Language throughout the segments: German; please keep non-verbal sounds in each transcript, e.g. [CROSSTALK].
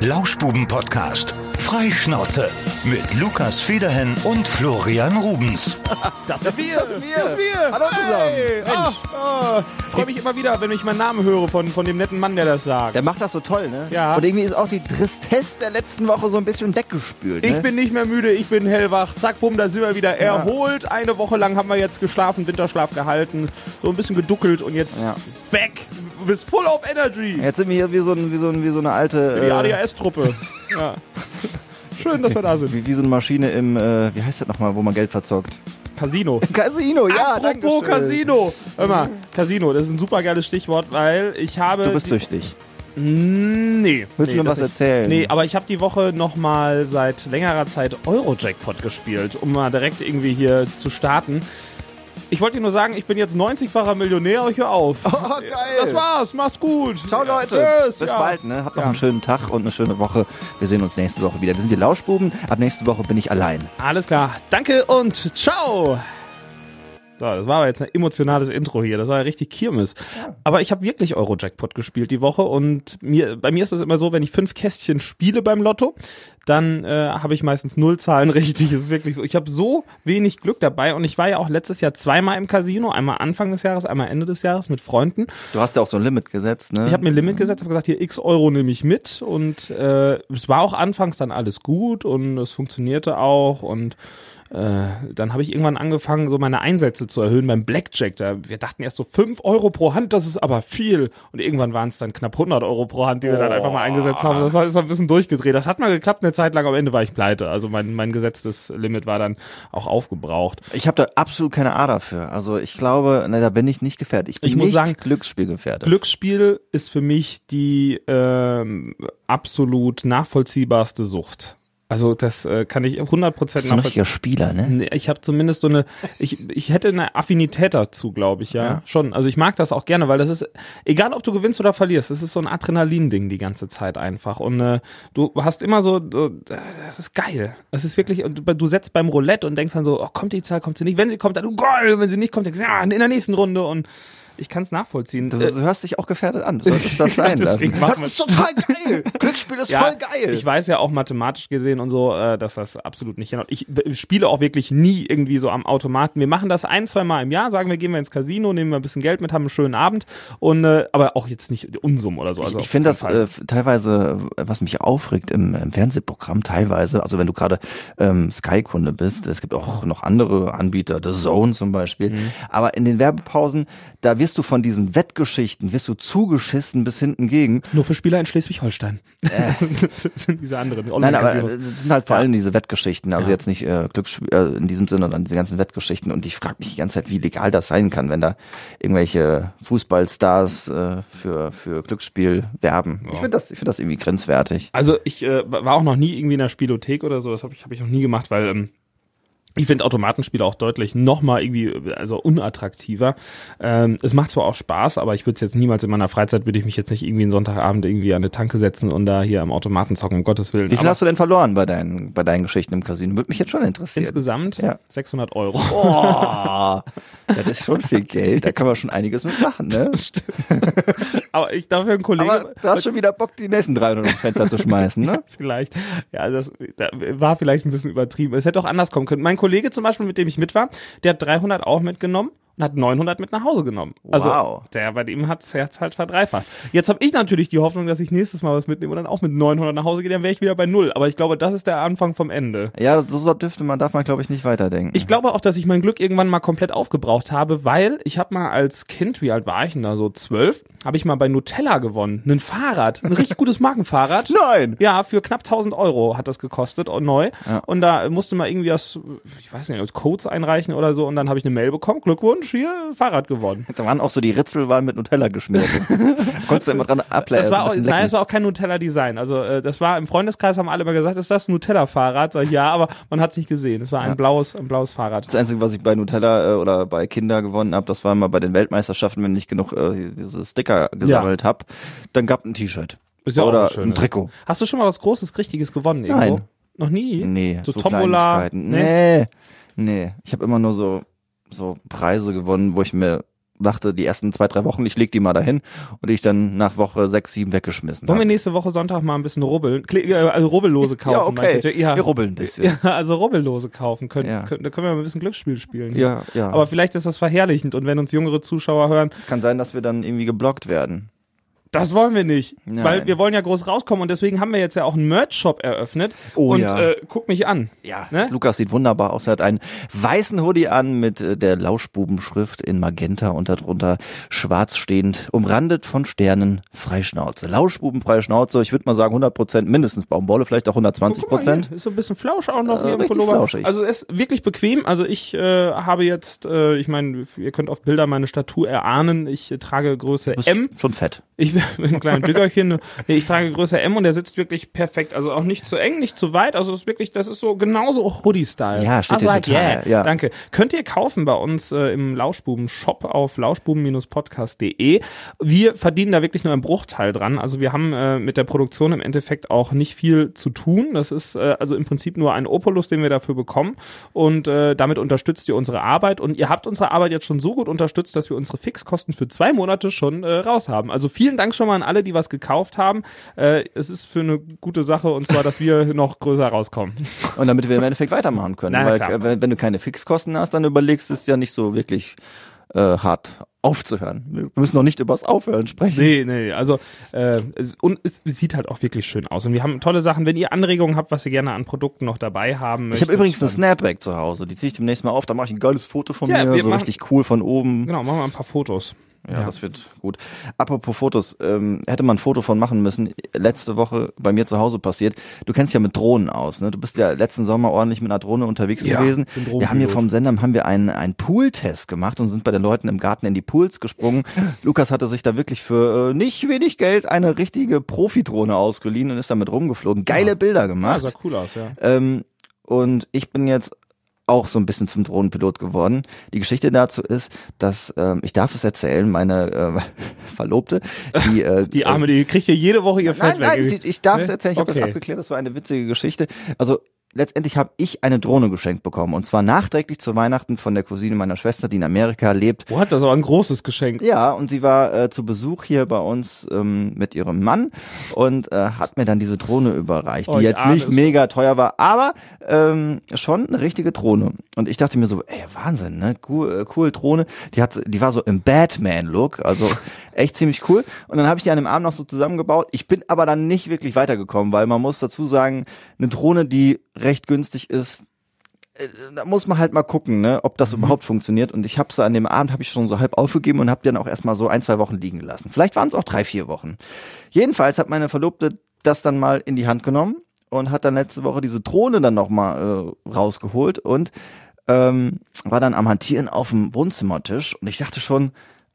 Lauschbuben-Podcast. Freischnauze. Mit Lukas Federhen und Florian Rubens. [LAUGHS] Das, ist wir. das sind wir. Das sind wir. Hallo zusammen. Hey. Ah, ah. Freue mich immer wieder, wenn ich meinen Namen höre von, von dem netten Mann, der das sagt. Der macht das so toll, ne? Ja. Und irgendwie ist auch die Tristesse der letzten Woche so ein bisschen weggespült. ich ne? bin nicht mehr müde, ich bin hellwach. Zack, bumm, da sind wir wieder erholt. Eine Woche lang haben wir jetzt geschlafen, Winterschlaf gehalten, so ein bisschen geduckelt und jetzt Ja. back. Du bist full of energy. Jetzt sind wir hier wie so, ein, wie so, ein, wie so eine alte. Die äh, ADHS-Truppe. [LAUGHS] ja. Schön, dass wir da sind. wie, wie so eine Maschine im, äh, wie heißt das nochmal, wo man Geld verzockt? Casino. [LAUGHS] Casino, ja, Apropos danke schön. Casino. Mal, Casino, das ist ein super geiles Stichwort, weil ich habe. Du bist süchtig. Nee. Willst nee, du mir was erzählen? Nee, aber ich habe die Woche nochmal seit längerer Zeit Euro-Jackpot gespielt, um mal direkt irgendwie hier zu starten. Ich wollte dir nur sagen, ich bin jetzt 90-facher Millionär, ich hör auf. [LAUGHS] Oh, geil. Das war's, macht's gut. Ciao Leute. tschüss, Bis ja. bald, ne? Habt noch Ja. einen schönen Tag und eine schöne Woche. Wir sehen uns nächste Woche wieder. Wir sind die Lauschbuben. Ab nächste Woche bin ich allein. Alles klar. Danke und ciao. So, das war aber jetzt ein emotionales Intro hier. Das war ja richtig Kirmes. Aber ich habe wirklich Euro-Jackpot gespielt die Woche und mir, bei mir ist das immer so, wenn ich fünf Kästchen spiele beim Lotto, dann äh, habe ich meistens null Zahlen [LAUGHS] richtig. Es ist wirklich so. Ich habe so wenig Glück dabei und ich war ja auch letztes Jahr zweimal im Casino, einmal Anfang des Jahres, einmal Ende des Jahres mit Freunden. Du hast ja auch so ein Limit gesetzt, ne? Ich habe mir ein Limit gesetzt, habe gesagt, hier x Euro nehme ich mit und äh, es war auch anfangs dann alles gut und es funktionierte auch und äh, dann habe ich irgendwann angefangen, so meine Einsätze zu erhöhen beim Blackjack. Da, wir dachten erst so 5 Euro pro Hand, das ist aber viel. Und irgendwann waren es dann knapp 100 Euro pro Hand, die wir dann einfach mal eingesetzt haben. Das war, das war ein bisschen durchgedreht. Das hat mal geklappt eine Zeit lang, am Ende war ich pleite. Also mein, mein gesetztes Limit war dann auch aufgebraucht. Ich habe da absolut keine Ader für. Also ich glaube, ne, da bin ich nicht gefährdet. Ich bin Ich muss nicht sagen, Glücksspiel gefährdet. Glücksspiel ist für mich die ähm, absolut nachvollziehbarste Sucht. Also das äh, kann ich 100% das ist ein nachvollziehen. richtiger Spieler, ne? Nee, Ich habe zumindest so eine, ich, ich hätte eine Affinität dazu, glaube ich, ja. Ja. Schon. Also ich mag das auch gerne, weil das ist, egal ob du gewinnst oder verlierst, das ist so ein Adrenalin-Ding die ganze Zeit einfach. Und äh, du hast immer so, so, das ist geil. Das ist wirklich, und du, setzt beim Roulette und denkst dann so, oh, kommt die Zahl, kommt sie nicht. Wenn sie kommt, dann, oh, geil. Wenn sie nicht kommt, denkst du, ja, in der nächsten Runde. Und ich kann es nachvollziehen. Du Äh, hörst dich auch gefährdet an. Du solltest das sein [LAUGHS] lassen. Das ist total geil. Glücksspiel ist voll geil. Ich weiß ja auch mathematisch gesehen und so, äh, dass das absolut nicht hinhaut. Ich b- spiele auch wirklich nie irgendwie so am Automaten. Wir machen das ein, zwei Mal im Jahr, sagen wir, gehen wir ins Casino, nehmen wir ein bisschen Geld mit, haben einen schönen Abend und äh, aber auch jetzt nicht Unsummen oder so. Also ich auf finde das äh, teilweise, äh, was mich aufregt im, im Fernsehprogramm, teilweise, also wenn du gerade ähm, Sky-Kunde bist, es gibt auch noch andere Anbieter, The Zone zum Beispiel, Mhm. aber in den Werbepausen, da wirst du von diesen Wettgeschichten, wirst du zugeschissen bis hinten gegen. nur für Spieler in Schleswig-Holstein. [LAUGHS] das sind diese anderen. Äh. Nein, aber äh, das sind halt vor Ja. allem diese Wettgeschichten, also Ja. jetzt nicht äh, Glücksspiel äh, in diesem Sinne, sondern diese ganzen Wettgeschichten. Und ich frage mich die ganze Zeit, wie legal das sein kann, wenn da irgendwelche Fußballstars äh, für für Glücksspiel werben. Ich finde das, ich finde das irgendwie grenzwertig. Also ich äh, war auch noch nie irgendwie in der Spielothek oder so, das habe ich, hab ich noch nie gemacht, weil ähm, ich finde Automatenspiele auch deutlich noch mal irgendwie also unattraktiver. Ähm, es macht zwar auch Spaß, aber ich würde es jetzt niemals in meiner Freizeit würde ich mich jetzt nicht irgendwie einen Sonntagabend irgendwie an eine Tanke setzen und da hier am Automaten zocken, um Gottes Willen. Wie viel aber hast du denn verloren bei deinen bei deinen Geschichten im Casino? Würde mich jetzt schon interessieren. insgesamt Ja. 600 Euro. Oh, das ist schon viel Geld. Da kann man schon einiges mitmachen, ne? aber ich dafür ein Kollege Aber du hast schon wieder Bock, die nächsten 300 ins Fenster zu schmeißen, ne? [LAUGHS] vielleicht. Ja, das da war vielleicht ein bisschen übertrieben. Es hätte auch anders kommen können. Mein Kollege zum Beispiel, mit dem ich mit war, der hat 300 auch mitgenommen und hat 900 mit nach Hause genommen. Also Wow. der bei dem hat's Herz halt verdreifacht. Jetzt habe ich natürlich die Hoffnung, dass ich nächstes Mal was mitnehme und dann auch mit 900 nach Hause gehe, dann wäre ich wieder bei null. Aber ich glaube, das ist der Anfang vom Ende. Ja, so dürfte man, darf man, glaube ich, nicht weiterdenken. Ich glaube auch, dass ich mein Glück irgendwann mal komplett aufgebraucht habe, weil ich habe mal als Kind, wie alt war ich denn da, so zwölf, habe ich mal bei Nutella gewonnen. Ein Fahrrad, ein richtig gutes Markenfahrrad. [LAUGHS] Nein! Ja, für knapp 1000 Euro hat das gekostet, und neu. Ja. Und da musste man irgendwie das, ich weiß nicht, Codes einreichen oder so. Und dann habe ich eine Mail bekommen, Glückwunsch, hier, Fahrrad gewonnen. Da waren auch so die Ritzel waren mit Nutella geschmiert. [LAUGHS] Konntest du immer dran ableiten. Das war auch, nein, es war auch kein Nutella-Design. Also äh, das war im Freundeskreis haben alle immer gesagt, ist das ein Nutella-Fahrrad? Sag ich, ja, aber man hat es nicht gesehen. Es war ein Ja. blaues, ein blaues Fahrrad. Das Einzige, was ich bei Nutella äh, oder bei Kinder gewonnen habe, das war mal bei den Weltmeisterschaften, wenn ich genug äh, diese Sticker gesammelt hab, dann gab ein T-Shirt. Ist ja auch oder ein ein schönes. Trikot. Hast du schon mal was Großes, Richtiges gewonnen irgendwo? Nein. Noch nie? Nee, So, so, Tombola? Kleinigkeiten. Nee, nee. Ich habe immer nur so so Preise gewonnen, wo ich mir dachte die ersten zwei, drei Wochen, ich leg die mal dahin und ich dann nach Woche sechs, sieben weggeschmissen Wollen wir habe. nächste Woche Sonntag mal ein bisschen rubbeln? Äh, Also Rubbellose [LAUGHS] kaufen. Ja, okay. Ja. Wir rubbeln ein bisschen. [LAUGHS] Ja, also Rubbellose kaufen. Können, Ja. können, da können wir mal ein bisschen Glücksspiel spielen. Ja, ja. Aber vielleicht ist das verherrlichend und wenn uns jüngere Zuschauer hören, es kann sein, dass wir dann irgendwie geblockt werden. Das wollen wir nicht. Nein. Weil wir wollen ja groß rauskommen und deswegen haben wir jetzt ja auch einen Merch-Shop eröffnet. Oh und ja. äh, guck mich an. Ja, Ne? Lukas sieht wunderbar aus. Er hat einen weißen Hoodie an mit äh, der Lauschbubenschrift in Magenta und darunter schwarz stehend, umrandet von Sternen, Freischnauze. Lauschbuben, Freischnauze. Ich würde mal sagen 100 Prozent, mindestens Baumwolle, vielleicht auch 120 Guck mal Prozent. Ist so ein bisschen Flausch auch noch Äh, hier im Pullover. flauschig. Also es ist wirklich bequem. Also ich äh, habe jetzt, äh, ich meine, ihr könnt auf Bilder meine Statur erahnen. Ich äh, trage Größe M. schon fett. Ich [LAUGHS] bin ein kleines Dickerchen. Ich trage Größe M und der sitzt wirklich perfekt. Also auch nicht zu eng, nicht zu weit. Also es ist wirklich, das ist so genauso Hoodie-Style. Ja, steht dir like, total, yeah. ja. Danke. Könnt ihr kaufen bei uns äh, im Lauschbuben-Shop auf lauschbuben-podcast.de. Wir verdienen da wirklich nur einen Bruchteil dran. Also wir haben äh, mit der Produktion im Endeffekt auch nicht viel zu tun. Das ist äh, also im Prinzip nur ein Opulus, den wir dafür bekommen. Und äh, damit unterstützt ihr unsere Arbeit. Und ihr habt unsere Arbeit jetzt schon so gut unterstützt, dass wir unsere Fixkosten für zwei Monate schon äh, raus haben. Also vielen Dank schon mal an alle, die was gekauft haben. Äh, es ist für eine gute Sache und zwar, dass wir [LAUGHS] noch größer rauskommen. Und damit wir im Endeffekt weitermachen können. [LAUGHS] Na, weil äh, wenn, wenn du keine Fixkosten hast, dann überlegst du es ja nicht so wirklich äh, hart aufzuhören. Wir müssen noch nicht über das Aufhören sprechen. Nee, nee, also äh, es- und es sieht halt auch wirklich schön aus. Und wir haben tolle Sachen. Wenn ihr Anregungen habt, was ihr gerne an Produkten noch dabei haben Ich möchtet. habe übrigens eine Snapback zu Hause. Die ziehe ich demnächst mal auf. Da mache ich ein geiles Foto von Ja, mir, so machen- richtig cool von oben. Genau, machen wir ein paar Fotos. Ja, das wird gut. Apropos Fotos, ähm, hätte man ein Foto von machen müssen. Letzte Woche bei mir zu Hause passiert. Du kennst ja mit Drohnen aus, ne? Du bist ja letzten Sommer ordentlich mit einer Drohne unterwegs Ja, gewesen. Wir haben hier vom Sender haben wir einen, einen Pool-Test gemacht und sind bei den Leuten im Garten in die Pools gesprungen. [LAUGHS] Lukas hatte sich da wirklich für äh, nicht wenig Geld eine richtige Profidrohne ausgeliehen und ist damit rumgeflogen. Geile Bilder Ah, gemacht. sah cool aus, ja. Ähm, und ich bin jetzt auch so ein bisschen zum Drohnenpilot geworden. Die Geschichte dazu ist, dass ähm, ich darf es erzählen, meine äh, [LAUGHS] Verlobte, die äh, [LAUGHS] Die Arme, die kriegt hier jede Woche ihr Nein, Fett nein, weg. sie, ich darf Ne? es erzählen, ich habe Okay. das abgeklärt, das war eine witzige Geschichte. Also letztendlich habe ich eine Drohne geschenkt bekommen und zwar nachträglich zu Weihnachten von der Cousine meiner Schwester, die in Amerika lebt. What, das ist aber ein großes Geschenk. Ja, und sie war äh, zu Besuch hier bei uns ähm, mit ihrem Mann und äh, hat mir dann diese Drohne überreicht, Oh, die jetzt nicht mega teuer war, aber ähm, schon eine richtige Drohne. Und ich dachte mir so, ey, Wahnsinn, ne? Cool, äh, cool Drohne. Die hat, die war so im Batman-Look, also [LAUGHS] echt ziemlich cool. Und dann habe ich die an dem Abend noch so zusammengebaut. Ich bin aber dann nicht wirklich weitergekommen, weil man muss dazu sagen, eine Drohne, die recht günstig ist, äh, da muss man halt mal gucken, ne, ob Mhm. das überhaupt funktioniert. Und ich habe sie an dem Abend habe ich schon so halb aufgegeben und habe dann auch erstmal so ein, zwei Wochen liegen gelassen. Vielleicht waren es auch drei, vier Wochen. Jedenfalls hat meine Verlobte das dann mal in die Hand genommen und hat dann letzte Woche diese Drohne dann nochmal äh, rausgeholt und ähm, war dann am Hantieren auf dem Wohnzimmertisch und ich dachte schon,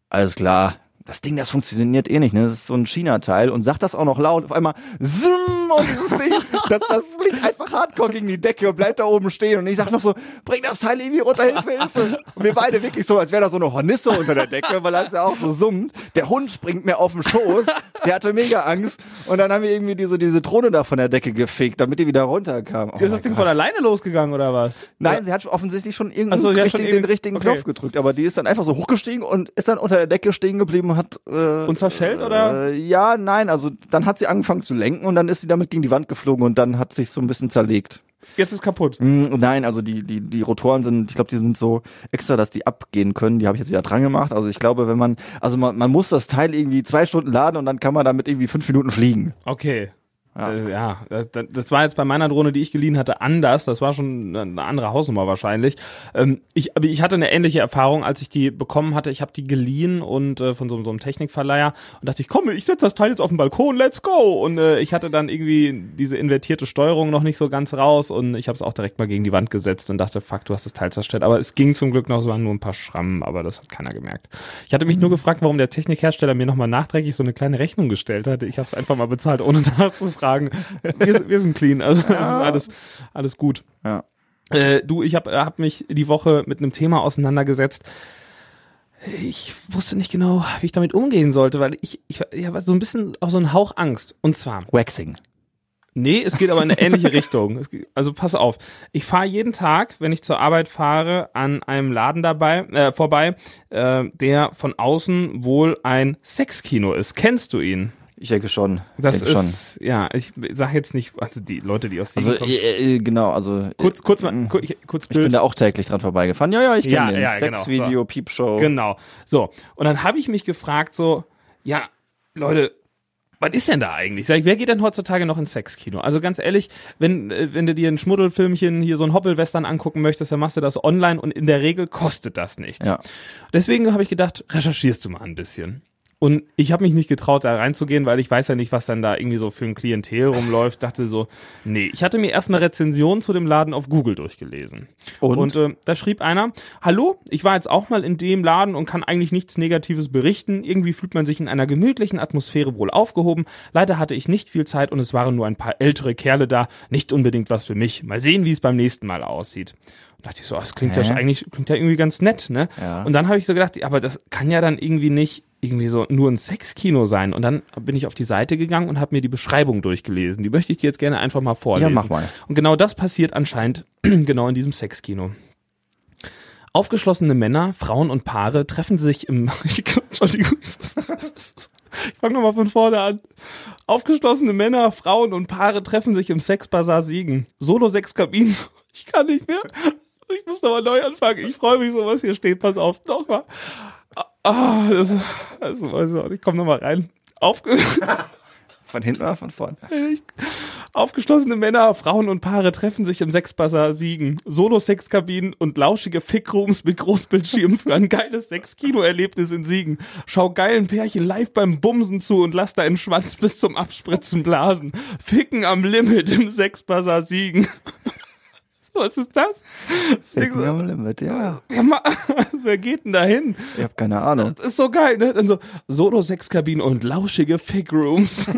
alles klar, das Ding, das funktioniert eh nicht, ne? Das ist so ein China-Teil und sagt das auch noch laut. Auf einmal, zoom, und dieses Ding, [LAUGHS] das, das fliegt einfach hardcore gegen die Decke und bleibt da oben stehen. Und ich sag noch so, bring das Teil irgendwie runter, Hilfe, Hilfe. Und wir beide wirklich so, als wäre da so eine Hornisse unter der Decke, weil das ja auch so summt. Der Hund springt mir auf den Schoß, der hatte mega Angst. Und dann haben wir irgendwie diese, diese Drohne da von der Decke gefegt, damit die wieder runterkam. Oh ist das Ding Gott. von alleine losgegangen oder was? Nein, sie hat offensichtlich schon Ach so, richtig, schon den irgend- richtigen okay. Knopf gedrückt, aber die ist dann einfach so hochgestiegen und ist dann unter der Decke stehen geblieben und hat äh, Und zerschellt, oder? Äh, ja, nein, also dann hat sie angefangen zu lenken und dann ist sie damit gegen die Wand geflogen und dann hat sich so ein bisschen zerlegt. Jetzt ist kaputt. Mm, nein, also die die die Rotoren sind, ich glaube, die sind so extra, dass die abgehen können. Die habe ich jetzt wieder dran gemacht. Also ich glaube, wenn man, also man, man muss das Teil irgendwie zwei Stunden laden und dann kann man damit irgendwie fünf Minuten fliegen. Okay. Ja. Äh, ja das, das war jetzt bei meiner Drohne, die ich geliehen hatte, anders. Das war schon eine andere Hausnummer wahrscheinlich. Ähm, ich, aber ich hatte eine ähnliche Erfahrung, als ich die bekommen hatte. Ich habe die geliehen und äh, von so, so einem Technikverleiher und dachte ich, komm, ich setze das Teil jetzt auf den Balkon, let's go. Und äh, ich hatte dann irgendwie diese invertierte Steuerung noch nicht so ganz raus und ich habe es auch direkt mal gegen die Wand gesetzt und dachte, fuck, du hast das Teil zerstört. Aber es ging zum Glück noch, es waren nur ein paar Schrammen, aber das hat keiner gemerkt. Ich hatte mich nur gefragt, warum der Technikhersteller mir nochmal nachträglich so eine kleine Rechnung gestellt hatte. Ich habe es einfach mal bezahlt, ohne [LAUGHS] nachzufragen. [LAUGHS] Wir, sind- wir sind clean, also es ist alles, alles gut. Ja. Äh, du, ich habe hab mich die Woche mit einem Thema auseinandergesetzt. Ich wusste nicht genau, wie ich damit umgehen sollte, weil ich, ich, ich habe so ein bisschen auch so einen Hauch Angst. Und zwar, Waxing. Nee, es geht aber in eine ähnliche [LAUGHS] Richtung. Es geht- Also pass auf, ich fahre jeden Tag, wenn ich zur Arbeit fahre, an einem Laden dabei äh, vorbei, äh, der von außen wohl ein Sexkino ist. Kennst du ihn? Ich denke schon. Das denke schon. ist, ja, ich sag jetzt nicht, also die Leute, die aus Siegen Also kommen. äh, äh, genau, also kurz, kurz mal, äh, kurz, ich, kurz ich bin Bild. da auch täglich dran vorbeigefahren. Ja, ja, ich kenne Ja, den ja, genau. Sexvideo, Piepshow. Genau. So. Und dann habe ich mich gefragt, so, ja, Leute, was ist denn da eigentlich? Sag ich, wer geht denn heutzutage noch ins Sexkino? Also ganz ehrlich, wenn, äh, wenn du dir ein Schmuddelfilmchen, hier so ein Hoppelwestern angucken möchtest, dann machst du das online und in der Regel kostet das nichts. Ja. Deswegen habe ich gedacht, recherchierst du mal ein bisschen. Und ich habe mich nicht getraut, da reinzugehen, weil ich weiß ja nicht, was dann da irgendwie so für ein Klientel rumläuft. Dachte so, nee. Ich hatte mir erstmal Rezensionen zu dem Laden auf Google durchgelesen. Und? Und äh, da schrieb einer, hallo, ich war jetzt auch mal in dem Laden und kann eigentlich nichts Negatives berichten. Irgendwie fühlt man sich in einer gemütlichen Atmosphäre wohl aufgehoben. Leider hatte ich nicht viel Zeit und es waren nur ein paar ältere Kerle da. Nicht unbedingt was für mich. Mal sehen, wie es beim nächsten Mal aussieht. Und dachte ich so, das klingt ja eigentlich, klingt ja irgendwie ganz nett, ne? Ja. Und dann habe ich so gedacht, aber das kann ja dann irgendwie nicht irgendwie so nur ein Sexkino sein. Und dann bin ich auf die Seite gegangen und habe mir die Beschreibung durchgelesen. Die möchte ich dir jetzt gerne einfach mal vorlesen. Ja, mach mal. Und genau das passiert anscheinend [CLEARS THROAT] genau in diesem Sexkino. Aufgeschlossene Männer, Frauen und Paare treffen sich im. [LAUGHS] Entschuldigung. [LAUGHS] Ich fange nochmal von vorne an. Aufgeschlossene Männer, Frauen und Paare treffen sich im Sexbazar Siegen. Solo sechs Kabinen. [LAUGHS] Ich kann nicht mehr. Ich muss nochmal neu anfangen. Ich freue mich so, was hier steht. Pass auf. Nochmal. Ah, das, also, weiß ich auch nicht. Komm nochmal rein. Aufge [LAUGHS] Von hinten oder von vorne? ich- Aufgeschlossene Männer, Frauen und Paare treffen sich im Sexbazar Siegen. Solo-Sexkabinen und lauschige Fickrooms mit Großbildschirmen für ein geiles Sex-Kino-Erlebnis in Siegen. Schau geilen Pärchen live beim Bumsen zu und lass deinen Schwanz bis zum Abspritzen blasen. Ficken am Limit im Sexbazar Siegen. Was ist das? Ficken am Limit, ja. [LAUGHS] Wer geht denn da hin? Ich habe keine Ahnung. Das ist so geil, ne? Dann so Solo-Sexkabinen und lauschige Fick-Rooms. [LAUGHS]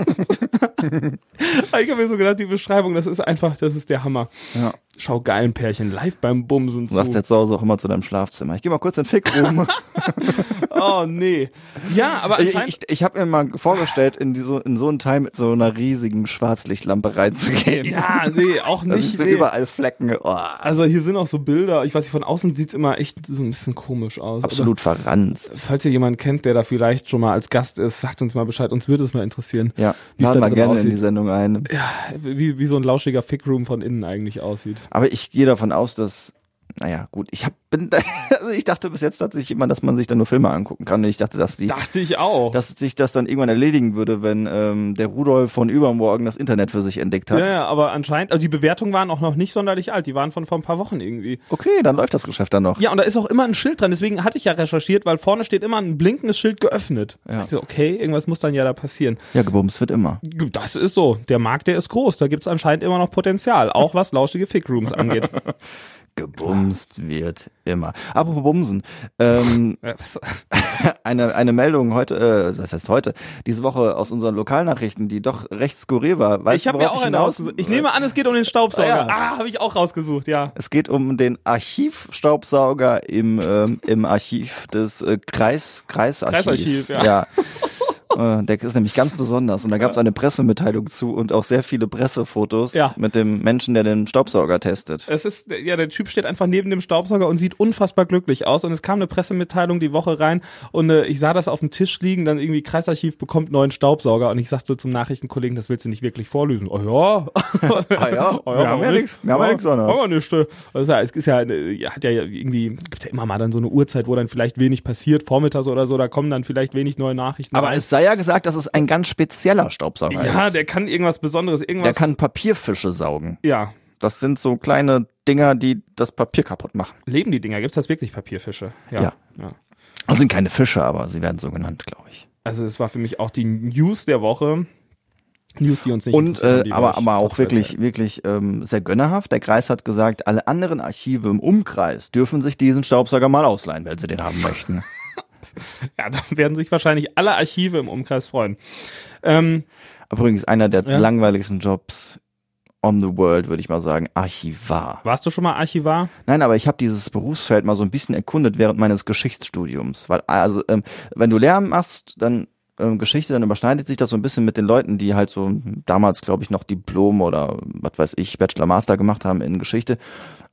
[LAUGHS] ich habe mir so gedacht, die Beschreibung, das ist einfach, das ist der Hammer. Ja. Schau geilen Pärchen live beim Bumsen Du sagst zu. ja zu Hause auch immer zu deinem Schlafzimmer. Ich gehe mal kurz in den Fickroom. [LAUGHS] Oh, nee. Ja, aber ich ich, ich habe mir mal vorgestellt, in, die, so, in so einen Teil mit so einer riesigen Schwarzlichtlampe reinzugehen. ja, nee, auch Da nicht. siehst du nee. überall Flecken. Oh, Also hier sind auch so Bilder, ich weiß nicht, von außen sieht's immer echt so ein bisschen komisch aus. absolut verranzt. Oder, falls ihr jemanden kennt, der da vielleicht schon mal als Gast ist, sagt uns mal Bescheid, uns würde es mal interessieren. Ja, Wie es da drin gerne in aussieht. die Sendung ein. Ja, wie, wie so ein lauschiger Fickroom von innen eigentlich aussieht. Aber ich gehe davon aus, dass, naja, gut, ich hab, bin, [LAUGHS] also ich dachte bis jetzt tatsächlich immer, dass man sich da nur Filme angucken kann. Und ich dachte, dass die, Dachte ich auch. dass sich das dann irgendwann erledigen würde, wenn ähm, der Rudolf von übermorgen das Internet für sich entdeckt hat. Ja, ja, aber anscheinend, also die Bewertungen waren auch noch nicht sonderlich alt, die waren von vor ein paar Wochen irgendwie. Okay, dann läuft das Geschäft dann noch. Ja, und da ist auch immer ein Schild dran, deswegen hatte ich ja recherchiert, weil vorne steht immer ein blinkendes Schild geöffnet. Ja. Ich so, okay, irgendwas muss dann ja da passieren. Ja, gebumst wird immer. Das ist so, der Markt, der ist groß, da gibt's anscheinend immer noch Potenzial, auch was lauschige Fickrooms angeht. [LAUGHS] Gebumst wird immer. Apropos Bumsen. Ähm, Äh, was- [LAUGHS] eine, eine Meldung heute, äh, das heißt heute, diese Woche aus unseren Lokalnachrichten, die doch recht skurril war. Weißt ich habe worauf auch eine rausgesucht. Ich nehme an, es geht um den Staubsauger. Ja. Ah, habe ich auch rausgesucht, ja. Es geht um den Archivstaubsauger im, ähm, im Archiv des äh, Kreis, Kreisarchivs. Kreisarchiv, ja. ja. [LAUGHS] [LAUGHS] Äh, Der ist nämlich ganz besonders und da gab es eine Pressemitteilung zu und auch sehr viele Pressefotos Ja. mit dem Menschen, der den Staubsauger testet. Es ist, ja, der Typ steht einfach neben dem Staubsauger und sieht unfassbar glücklich aus. Und es kam eine Pressemitteilung die Woche rein und äh, ich sah das auf dem Tisch liegen, dann irgendwie Kreisarchiv bekommt neuen Staubsauger und ich sagte so zum Nachrichtenkollegen, das willst du nicht wirklich vorlesen. Oh ja. [LAUGHS] Ah ja, [LAUGHS] Oh wir haben ja nichts, wir haben ja nichts anderes. Haben wir nicht. Also, ja, es ist ja, ja, hat ja irgendwie, gibt's ja immer mal dann so eine Uhrzeit, wo dann vielleicht wenig passiert, vormittags oder so, da kommen dann vielleicht wenig neue Nachrichten Aber rein. es sei ja gesagt, dass es ein ganz spezieller Staubsauger ja, ist. der kann irgendwas Besonderes, irgendwas. der kann Papierfische saugen. ja. Das sind so kleine Dinger, die das Papier kaputt machen. Leben die Dinger? Gibt's das wirklich Papierfische? Ja. ja. Das sind keine Fische, aber sie werden so genannt, glaube ich. Also es war für mich auch die News der Woche. News, die uns nicht Und äh, aber, aber auch wirklich, wirklich ähm, sehr gönnerhaft. Der Kreis hat gesagt, alle anderen Archive im Umkreis dürfen sich diesen Staubsauger mal ausleihen, wenn sie den haben möchten. [LAUGHS] [LAUGHS] Ja, da werden sich wahrscheinlich alle Archive im Umkreis freuen. Ähm, Übrigens einer der Ja. langweiligsten Jobs on the world, würde ich mal sagen, Archivar. warst du schon mal Archivar? Nein, aber ich habe dieses Berufsfeld mal so ein bisschen erkundet während meines Geschichtsstudiums. Weil, also, ähm, wenn du Lehramt machst, dann ähm, Geschichte, dann überschneidet sich das so ein bisschen mit den Leuten, die halt so damals, glaube ich, noch Diplom oder was weiß ich, Bachelor, Master gemacht haben in Geschichte.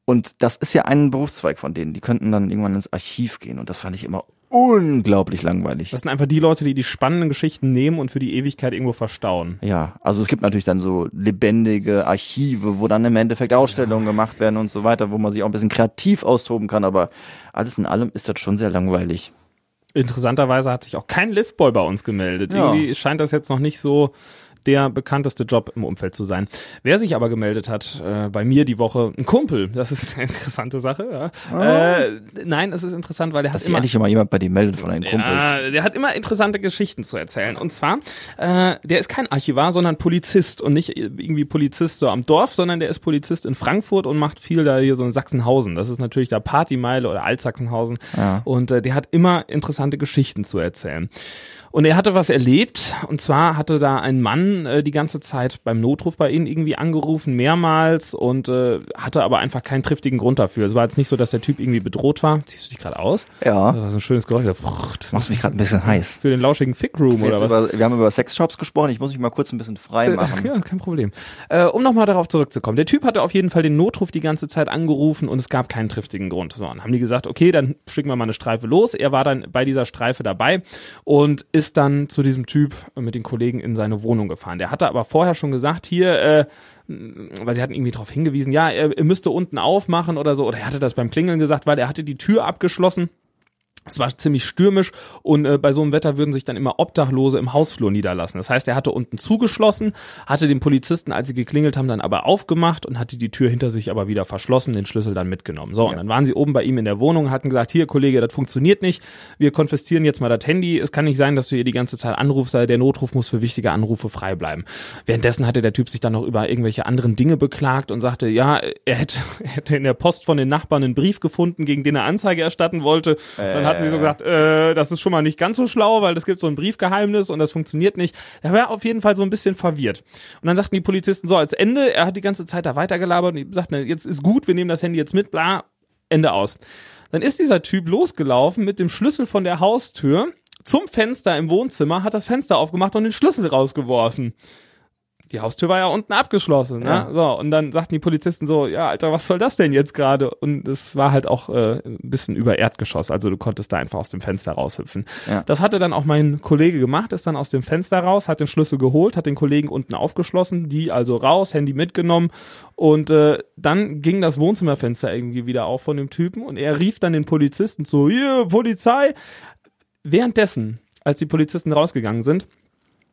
Und das ist ja ein Berufszweig von denen. Die könnten dann irgendwann ins Archiv gehen. Und das fand ich immer unglaublich langweilig. Das sind einfach die Leute, die die spannenden Geschichten nehmen und für die Ewigkeit irgendwo verstauen. Ja, also es gibt natürlich dann so lebendige Archive, wo dann im Endeffekt Ausstellungen gemacht werden und so weiter, wo man sich auch ein bisschen kreativ austoben kann, aber alles in allem ist das schon sehr langweilig. Interessanterweise hat sich auch kein Liftboy bei uns gemeldet. Ja. Irgendwie scheint das jetzt noch nicht so der bekannteste Job im Umfeld zu sein. Wer sich aber gemeldet hat, äh, bei mir die Woche, ein Kumpel, das ist eine interessante Sache. Ja. Äh, nein, es ist interessant, weil der Dass hat immer endlich mal jemand bei dir meldet von deinen Kumpels. ja, der hat immer interessante Geschichten zu erzählen. Und zwar, äh, der ist kein Archivar, sondern Polizist und nicht irgendwie Polizist so am Dorf, sondern der ist Polizist in Frankfurt und macht viel da hier so in Sachsenhausen. Das ist natürlich da Partymeile oder Altsachsenhausen. Ja. Und äh, der hat immer interessante Geschichten zu erzählen. Und er hatte was erlebt, und zwar hatte da ein Mann äh, die ganze Zeit beim Notruf bei ihnen irgendwie angerufen, mehrmals, und äh, hatte aber einfach keinen triftigen Grund dafür. Es war jetzt nicht so, dass der Typ irgendwie bedroht war. Ziehst du dich gerade aus? Ja. Das war so ein schönes Geräusch. Das Machst mich gerade ein bisschen heiß. für den lauschigen Fickroom Jetzt oder was? über, wir haben über Sexshops gesprochen, ich muss mich mal kurz ein bisschen frei machen. [LAUGHS] Ja, kein Problem. Äh, um nochmal darauf zurückzukommen. Der Typ hatte auf jeden Fall den Notruf die ganze Zeit angerufen und es gab keinen triftigen Grund. So, dann haben die gesagt, okay, dann schicken wir mal eine Streife los. Er war dann bei dieser Streife dabei und ist dann zu diesem Typ mit den Kollegen in seine Wohnung gefahren. Der hatte aber vorher schon gesagt, hier, äh, weil sie hatten irgendwie darauf hingewiesen, ja, er, er müsste unten aufmachen oder so. Oder er hatte das beim Klingeln gesagt, weil er hatte die Tür abgeschlossen. Es war ziemlich stürmisch und äh, bei so einem Wetter würden sich dann immer Obdachlose im Hausflur niederlassen. Das heißt, er hatte unten zugeschlossen, hatte den Polizisten, als sie geklingelt haben, dann aber aufgemacht und hatte die Tür hinter sich aber wieder verschlossen, den Schlüssel dann mitgenommen. So, und dann waren sie oben bei ihm in der Wohnung und hatten gesagt, hier Kollege, das funktioniert nicht, wir konfiszieren jetzt mal das Handy, es kann nicht sein, dass du hier die ganze Zeit anrufst, der Notruf muss für wichtige Anrufe frei bleiben. Währenddessen hatte der Typ sich dann noch über irgendwelche anderen Dinge beklagt und sagte, ja, er hätte, [LAUGHS] er hätte in der Post von den Nachbarn einen Brief gefunden, gegen den er Anzeige erstatten wollte. Dann hatten sie so gesagt, äh, das ist schon mal nicht ganz so schlau, weil es gibt so ein Briefgeheimnis und das funktioniert nicht. Er war auf jeden Fall so ein bisschen verwirrt. Und dann sagten die Polizisten so als Ende, er hat die ganze Zeit da weitergelabert und sagten, jetzt ist gut, wir nehmen das Handy jetzt mit, bla, Ende aus. Dann ist dieser Typ losgelaufen mit dem Schlüssel von der Haustür zum Fenster im Wohnzimmer, hat das Fenster aufgemacht und den Schlüssel rausgeworfen. Die Haustür war ja unten abgeschlossen, ne? Ja. So, und dann sagten die Polizisten so, ja, Alter, was soll das denn jetzt gerade? Und es war halt auch äh, ein bisschen über Erdgeschoss, also du konntest da einfach aus dem Fenster raushüpfen. Ja. Das hatte dann auch mein Kollege gemacht, ist dann aus dem Fenster raus, hat den Schlüssel geholt, hat den Kollegen unten aufgeschlossen, die also raus, Handy mitgenommen und äh, dann ging das Wohnzimmerfenster irgendwie wieder auf von dem Typen und er rief dann den Polizisten zu, hier, Polizei. Währenddessen, als die Polizisten rausgegangen sind,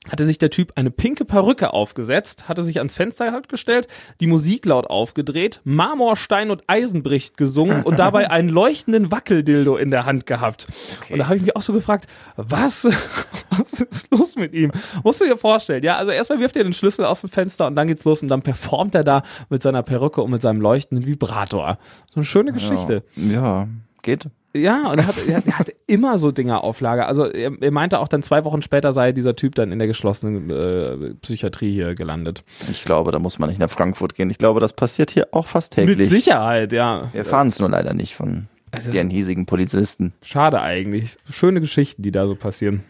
hatte sich der Typ eine pinke Perücke aufgesetzt, hatte sich ans Fenster halt gestellt, die Musik laut aufgedreht, Marmor, Stein und Eisen bricht gesungen und dabei einen leuchtenden Wackeldildo in der Hand gehabt. Und da habe ich mich auch so gefragt, was, [LAUGHS] was ist los mit ihm? Musst du dir vorstellen, ja? Also erstmal wirft er den Schlüssel aus dem Fenster und dann geht's los und dann performt er da mit seiner Perücke und mit seinem leuchtenden Vibrator. So eine schöne Geschichte. Ja, ja geht. Ja, und er hat, [LAUGHS] er, hatte immer so Dinger auf Lager. Also er, er meinte auch dann zwei Wochen später sei dieser Typ dann in der geschlossenen äh, Psychiatrie hier gelandet. Ich glaube, da muss man nicht nach Frankfurt gehen. Ich glaube, das passiert hier auch fast täglich. Mit Sicherheit, ja. Wir fahren es nur leider nicht von den hiesigen Polizisten. Schade eigentlich. Schöne Geschichten, die da so passieren.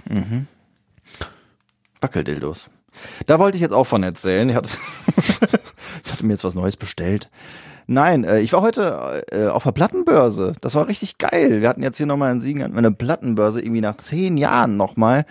Wackeldildos. Da wollte ich jetzt auch von erzählen. Ich hatte, [LAUGHS] ich hatte mir jetzt was Neues bestellt. Nein, äh, ich war heute äh, auf der Plattenbörse. Das war richtig geil. Wir hatten jetzt hier nochmal in Siegen eine Plattenbörse, irgendwie nach zehn Jahren nochmal,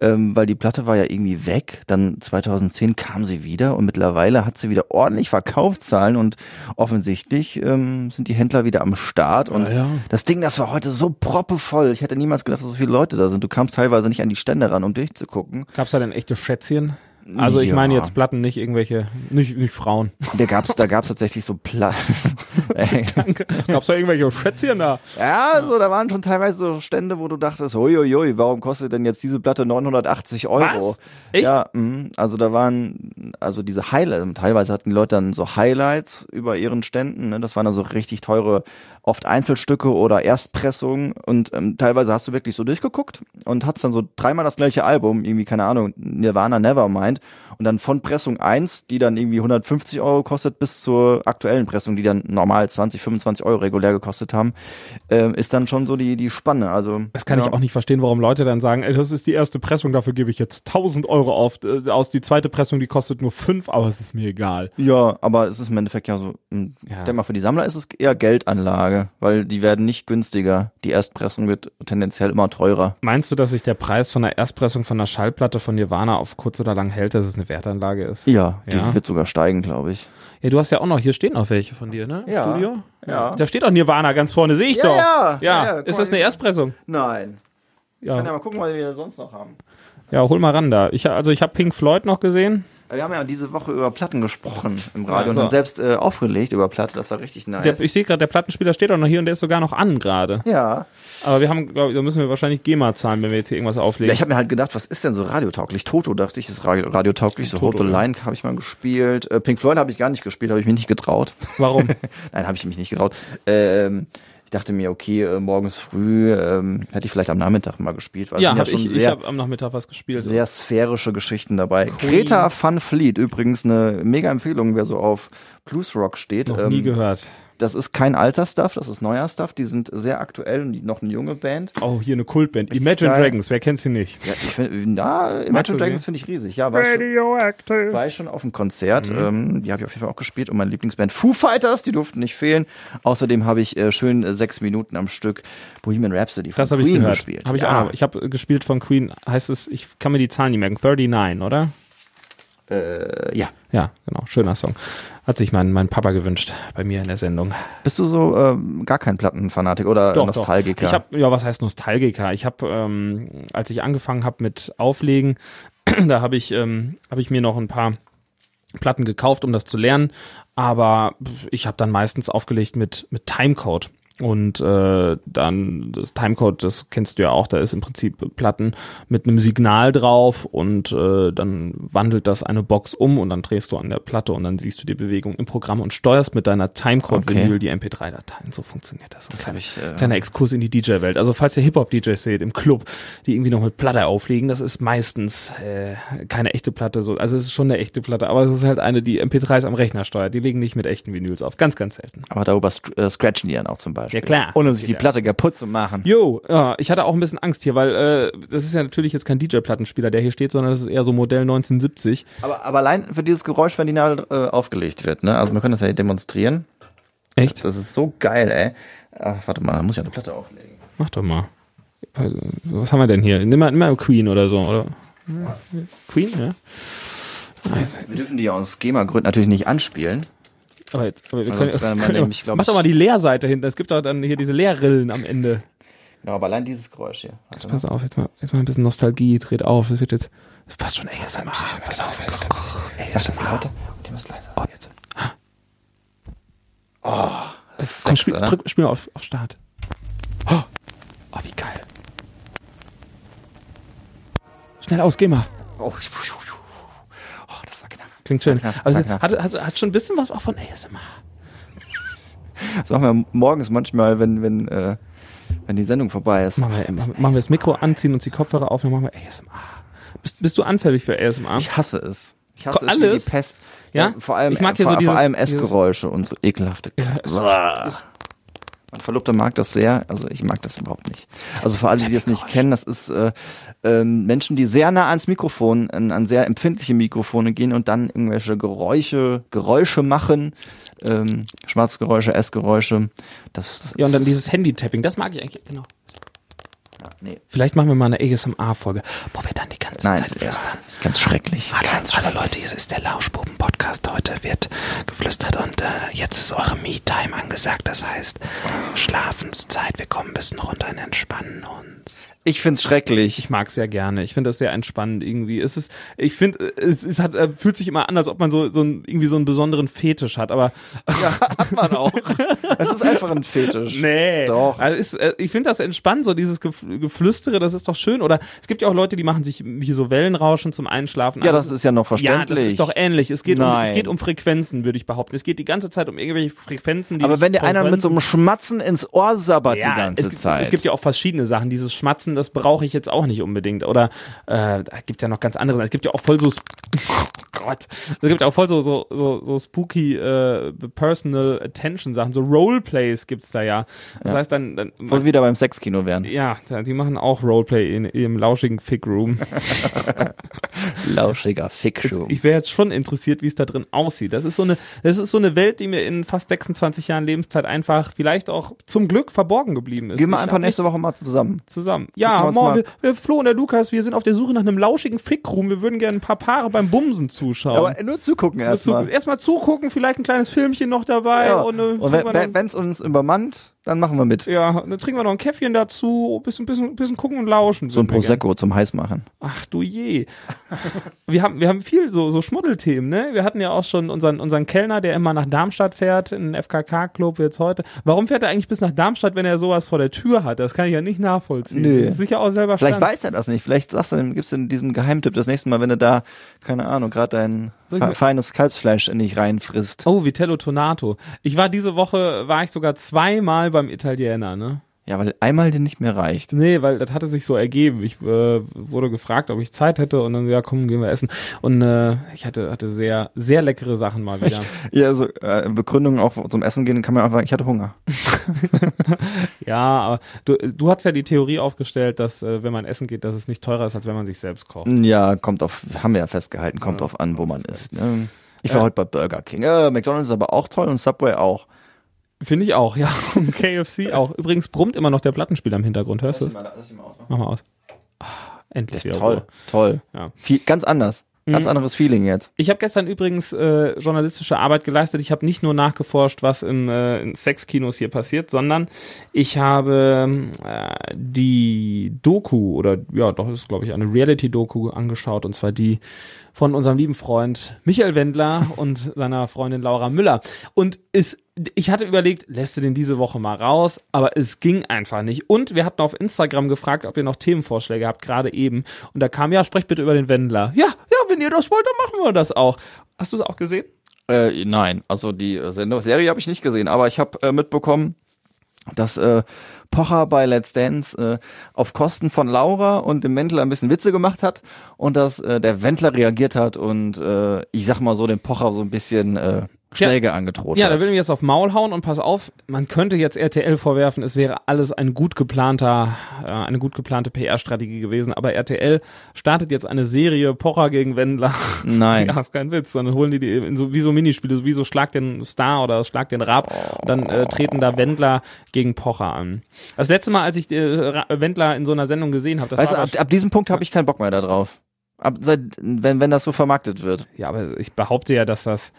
ähm, weil die Platte war ja irgendwie weg. Dann 2010 kam sie wieder und mittlerweile hat sie wieder ordentlich Verkaufszahlen und offensichtlich ähm, sind die Händler wieder am Start. Und Ja, ja. das Ding, das war heute so proppevoll. Ich hätte niemals gedacht, dass so viele Leute da sind. Du kamst teilweise nicht an die Stände ran, um durchzugucken. Gab's da denn echte Schätzchen? Also ich Ja. meine jetzt Platten, nicht irgendwelche, nicht, nicht Frauen. Da gab's, da gab's tatsächlich so Platten. [LAUGHS] Gab's da irgendwelche Schätzchen da? Ja, so, da waren schon teilweise so Stände, wo du dachtest, uiuiui, warum kostet denn jetzt diese Platte 980 Euro? Was? Echt? Ja, mh, also da waren also diese Highlights, teilweise hatten die Leute dann so Highlights über ihren Ständen, ne? das waren dann so richtig teure, oft Einzelstücke oder Erstpressungen und ähm, teilweise hast du wirklich so durchgeguckt und hast dann so dreimal das gleiche Album, irgendwie, keine Ahnung, Nirvana Nevermind und dann von Pressung 1, die dann irgendwie 150 Euro kostet, bis zur aktuellen Pressung, die dann normal 20, 25 Euro regulär gekostet haben, äh, ist dann schon so die, die Spanne. Also, Das kann ja. ich auch nicht verstehen, warum Leute dann sagen, ey, das ist die erste Pressung, dafür gebe ich jetzt 1000 Euro auf, äh, aus. Die zweite Pressung, die kostet nur 5, aber es ist mir egal. Ja, aber es ist im Endeffekt ja so, mh, Ja. ich denke mal, für die Sammler ist es eher Geldanlage, weil die werden nicht günstiger. Die Erstpressung wird tendenziell immer teurer. Meinst du, dass sich der Preis von der Erstpressung von der Schallplatte von Nirvana auf kurz oder lang hält, dass es eine Wertanlage ist? Ja, die Ja. wird sogar steigen, glaube ich. Ja, du hast ja auch noch, hier stehen noch welche von dir, ne? Im Ja. Studio? Ja. Da steht auch Nirvana ganz vorne, sehe ich Ja, doch. ja. Ja, Ja, ist das eine. Erstpressung? Nein. Ja. Kann ja mal gucken, was wir sonst noch haben. Ja, hol mal ran da. Ich, also ich habe Pink Floyd noch gesehen. Wir haben ja diese Woche über Platten gesprochen im Radio Ja, so. und haben selbst äh, aufgelegt über Platte. Das war richtig nice. Der, ich sehe gerade, der Plattenspieler steht auch noch hier und der ist sogar noch an gerade. ja. Aber wir haben, glaube ich, da müssen wir wahrscheinlich GEMA zahlen, wenn wir jetzt hier irgendwas Ja, auflegen. ich habe mir halt gedacht, was ist denn so radiotauglich? Toto dachte ich, ist radio radiotauglich. So Toto, Hold the ja. Line habe ich mal gespielt. Äh, Pink Floyd habe ich gar nicht gespielt, habe ich mich nicht getraut. Warum? [LAUGHS] Nein, habe ich mich nicht getraut. Ähm, dachte mir, okay, äh, morgens früh ähm, hätte ich vielleicht am Nachmittag mal gespielt. Weil ja, hab schon ich, ich habe am Nachmittag was gespielt. sehr sphärische Geschichten dabei. Greta Van Fleet, übrigens eine mega Empfehlung, wer so auf Bluesrock steht. noch nie Ähm, gehört. Das ist kein alter Stuff, das ist neuer Stuff. Die sind sehr aktuell und noch eine junge Band. Oh, hier eine Kultband. Richtig Imagine geil. Dragons, wer kennt sie nicht? Ja, ich find, na, Imagine? Dragons finde ich riesig. Ja, war schon, Radioactive. war ich schon auf dem Konzert. Mhm. Ähm, die habe ich auf jeden Fall auch gespielt. Und meine Lieblingsband Foo Fighters, die durften nicht fehlen. Außerdem habe ich äh, schön äh, sechs Minuten am Stück Bohemian Rhapsody von Das habe ich Queen gehört. gespielt. Hab ich ja. auch. Ich habe gespielt von Queen, heißt es, ich kann mir die Zahlen nicht merken, 39, oder? Äh, ja. Ja, genau, schöner Song. Hat sich mein, mein Papa gewünscht bei mir in der Sendung. Bist du so ähm, gar kein Plattenfanatik oder Doch, Nostalgiker? Doch. Ich habe ja, was heißt Nostalgiker? Ich habe, ähm, als ich angefangen habe mit Auflegen, [CLEARS THROAT] da habe ich, ähm, habe ich mir noch ein paar Platten gekauft, um das zu lernen. Aber ich habe dann meistens aufgelegt mit mit Timecode. Und äh, dann das Timecode, das kennst du ja auch, da ist im Prinzip Platten mit einem Signal drauf und äh, dann wandelt das eine Box um und dann drehst du an der Platte und dann siehst du die Bewegung im Programm und steuerst mit deiner Timecode-Vinyl Okay. die MP3-Dateien. So funktioniert das. Das habe ich. Äh, Kleiner Exkurs in die DJ-Welt. Also falls ihr Hip-Hop-DJs seht im Club, die irgendwie noch mit Platte auflegen, das ist meistens äh, keine echte Platte. So. Also es ist schon eine echte Platte, aber es ist halt eine, die MP3s am Rechner steuert. Die legen nicht mit echten Vinyls auf. Ganz, ganz selten. aber darüber äh, scratchen die dann auch zum Beispiel. Ja, klar. Ohne sich die Ja. Platte kaputt zu machen. Jo, ja, ich hatte auch ein bisschen Angst hier, weil äh, das ist ja natürlich jetzt kein DJ-Plattenspieler, der hier steht, sondern das ist eher so Modell 1970. Aber, aber allein für dieses Geräusch, wenn die Nadel äh, aufgelegt wird, ne? Also wir können das ja hier demonstrieren. Echt? Das ist so geil, ey. Ach, warte mal, da muss ich ja eine Platte auflegen. Mach doch mal. Also, was haben wir denn hier? Nimm mal, nimm mal Queen oder so, oder? Queen, ja. Nice. Wir dürfen die ja aus Schema-Gründen natürlich nicht anspielen. Aber jetzt, aber wir können, man können, nämlich, mach doch ich- mal die Leerseite hinten. Es gibt doch dann hier diese Leerrillen am Ende. Genau, aber allein dieses Geräusch hier. Mal. Pass auf, jetzt mal, jetzt mal ein bisschen Nostalgie, dreht auf. Es wird jetzt, es passt schon ASMR. Pass auf. Ey, das ist lauter und die muss leiser. Oh, jetzt. Oh, ist komm, spiel, drück, spiel mal auf, auf Start. Oh, oh, wie geil. Schnell aus, geh mal. Oh, oh, das war knapp. Klingt schön. knapp, Also, hat, hat, hat schon ein bisschen was auch von ASMR. Das machen wir morgens manchmal, wenn, wenn, äh, wenn die Sendung vorbei ist. Machen wir, machen, machen wir das Mikro anziehen, uns die Kopfhörer aufnehmen, machen wir ASMR. Bist, bist du anfällig für ASMR? Ich hasse es. Ich hasse Ko- es wie alles? die Pest. Ja? vor allem, Ich mag hier vor, so dieses- vor allem Essgeräusche und so ekelhafte. es- Mein Verlobter mag das sehr, also ich mag das überhaupt nicht. Also für alle, die das nicht kennen, das ist äh, ähm, Menschen, die sehr nah ans Mikrofon, an, an sehr empfindliche Mikrofone gehen und dann irgendwelche Geräusche, Geräusche machen, ähm, Schmatzgeräusche, Essgeräusche. Das, das Ja, und dann dieses Handy-Tapping, das mag ich eigentlich, genau. ja, nee. Vielleicht machen wir mal eine ASMR-Folge, wo wir dann die ganze Nein, Zeit ja, flüstern. ganz schrecklich. Hallo, hallo Leute, hier ist der Lauschbuben-Podcast. Heute wird geflüstert und äh, jetzt ist eure Me-Time angesagt. Das heißt, Schlafenszeit. Wir kommen ein bisschen runter und entspannen uns. Ich find's schrecklich. Ich mag es sehr gerne. Ich finde das sehr entspannend irgendwie. Es ist, ich finde, es, es hat, äh, fühlt sich immer an, als ob man so, so ein, irgendwie so einen besonderen Fetisch hat, aber [LAUGHS] Ja, hat man auch. Es ist einfach ein Fetisch. Nee. Doch. Also ist, äh, ich finde das entspannt, so dieses Gef- Geflüstere, das ist doch schön. Oder es gibt ja auch Leute, die machen sich hier so Wellenrauschen zum Einschlafen. Ja, Also das ist ja noch Ja, verständlich. das ist doch ähnlich. Es geht, um, es Nein. geht um Frequenzen, würde ich behaupten. Es geht die ganze Zeit um irgendwelche Frequenzen, die Aber wenn dir einer mit so einem Schmatzen ins Ohr sabbert die ganze es, gibt- Zeit. Es gibt ja auch verschiedene Sachen. Dieses Schmatzen, das brauche ich jetzt auch nicht unbedingt. Oder äh, da gibt ja noch ganz andere. Es gibt ja auch voll so Gott. Es gibt ja auch voll so so so, so spooky äh, Personal Attention Sachen. So Roleplays gibt's da ja. Das heißt dann, dann Voll wieder beim Sexkino werden. ja, die machen auch Roleplay in ihrem lauschigen Fick Room. [LAUGHS] Lauschiger Fickschuh. Ich wäre jetzt schon interessiert, wie es da drin aussieht. Das ist so eine, das ist so eine Welt, die mir in fast 26 Jahren Lebenszeit einfach vielleicht auch zum Glück verborgen geblieben ist. Gehen wir einfach nächste Woche mal zusammen. zusammen. Ja, morgen, wir, wir, Flo und der Lukas, wir sind auf der Suche nach einem lauschigen Fickroom. Wir würden gerne ein paar Paare beim Bumsen zuschauen. Aber nur zugucken erstmal. Erstmal erstmal zugucken, vielleicht ein kleines Filmchen noch dabei Ja. und, äh, Und wenn es uns übermannt, dann machen wir mit. ja, dann trinken wir noch ein Käffchen dazu, bisschen, bisschen, bisschen gucken und lauschen. So ein. Prosecco zum Heißmachen. Ach du je. wir haben, wir haben viel so, so Schmuddelthemen, ne? Wir hatten ja auch schon unseren, unseren Kellner, der immer nach Darmstadt fährt, in den FKK-Club jetzt heute. Warum fährt er eigentlich bis nach Darmstadt, wenn er sowas vor der Tür hat? Das kann ich ja nicht nachvollziehen. Nö. Das ist sicher auch selber Vielleicht Stand. weiß er das nicht. Vielleicht sagst du, gibst du in diesem Geheimtipp das nächste Mal, wenn du da, keine Ahnung, gerade dein fe feines Kalbsfleisch in dich reinfrisst. Oh, Vitello Tonato. Ich war diese Woche, war ich sogar zweimal beim Italiener, ne? Ja, weil einmal dir nicht mehr reicht. Nee, weil das hatte sich so ergeben. Ich äh, wurde gefragt, ob ich Zeit hätte und dann, ja, komm, gehen wir essen. Und äh, ich hatte, hatte sehr, sehr leckere Sachen mal wieder. [LAUGHS] Ja, so äh, Begründung auch zum Essen gehen, kann man einfach sagen, ich hatte Hunger. [LAUGHS] Ja, aber du, du hast ja die Theorie aufgestellt, dass äh, wenn man essen geht, dass es nicht teurer ist, als wenn man sich selbst kocht. Ja, kommt auf, haben wir ja festgehalten, kommt drauf an, wo man ist. Ne? Ich war Ja. heute bei Burger King. Äh, McDonalds ist aber auch toll und Subway auch. Finde ich auch, ja. [LAUGHS] Und KFC auch. Übrigens brummt immer noch der Plattenspieler im Hintergrund. Hörst du es? Mach mal aus. Ah, endlich wieder Toll, Ruhe. toll. Ja. Viel, ganz anders. Ganz Mhm. anderes Feeling jetzt. Ich habe gestern übrigens äh, journalistische Arbeit geleistet. Ich habe nicht nur nachgeforscht, was in, äh, in Sexkinos hier passiert, sondern ich habe äh, die Doku oder ja, doch ist glaube ich eine Reality-Doku angeschaut und zwar die von unserem lieben Freund Michael Wendler [LAUGHS] und seiner Freundin Laura Müller. Und es, ich hatte überlegt, lässt du den diese Woche mal raus, aber es ging einfach nicht. Und wir hatten auf Instagram gefragt, ob ihr noch Themenvorschläge habt, gerade eben. Und da kam, ja, sprecht bitte über den Wendler. Ja, ja, wenn ihr das wollt, dann machen wir das auch. Hast du es auch gesehen? Äh, nein, also die Sendung, Serie habe ich nicht gesehen, aber ich habe äh, mitbekommen, dass äh, Pocher bei Let's Dance äh, auf Kosten von Laura und dem Wendler ein bisschen Witze gemacht hat und dass äh, der Wendler reagiert hat und äh, ich sag mal so dem Pocher so ein bisschen äh, Schläge angedroht Ja, hat. da will ich jetzt auf Maul hauen und pass auf, man könnte jetzt RTL vorwerfen, es wäre alles ein gut geplanter, äh, eine gut geplante PR-Strategie gewesen, aber RTL startet jetzt eine Serie Pocher gegen Wendler. [LAUGHS] Nein. Ja, ist kein Witz, sondern holen die die in so, wie so Minispiele, so wie so Schlag den Star oder Schlag den Rab und dann äh, treten da Wendler gegen Pocher an. Das letzte Mal, als ich äh, Wendler in so einer Sendung gesehen habe, das weißt du, war ab, ab diesem Punkt habe ich keinen Bock mehr darauf. Ab, seit, wenn, wenn das so vermarktet wird. Ja, aber ich behaupte ja, dass das,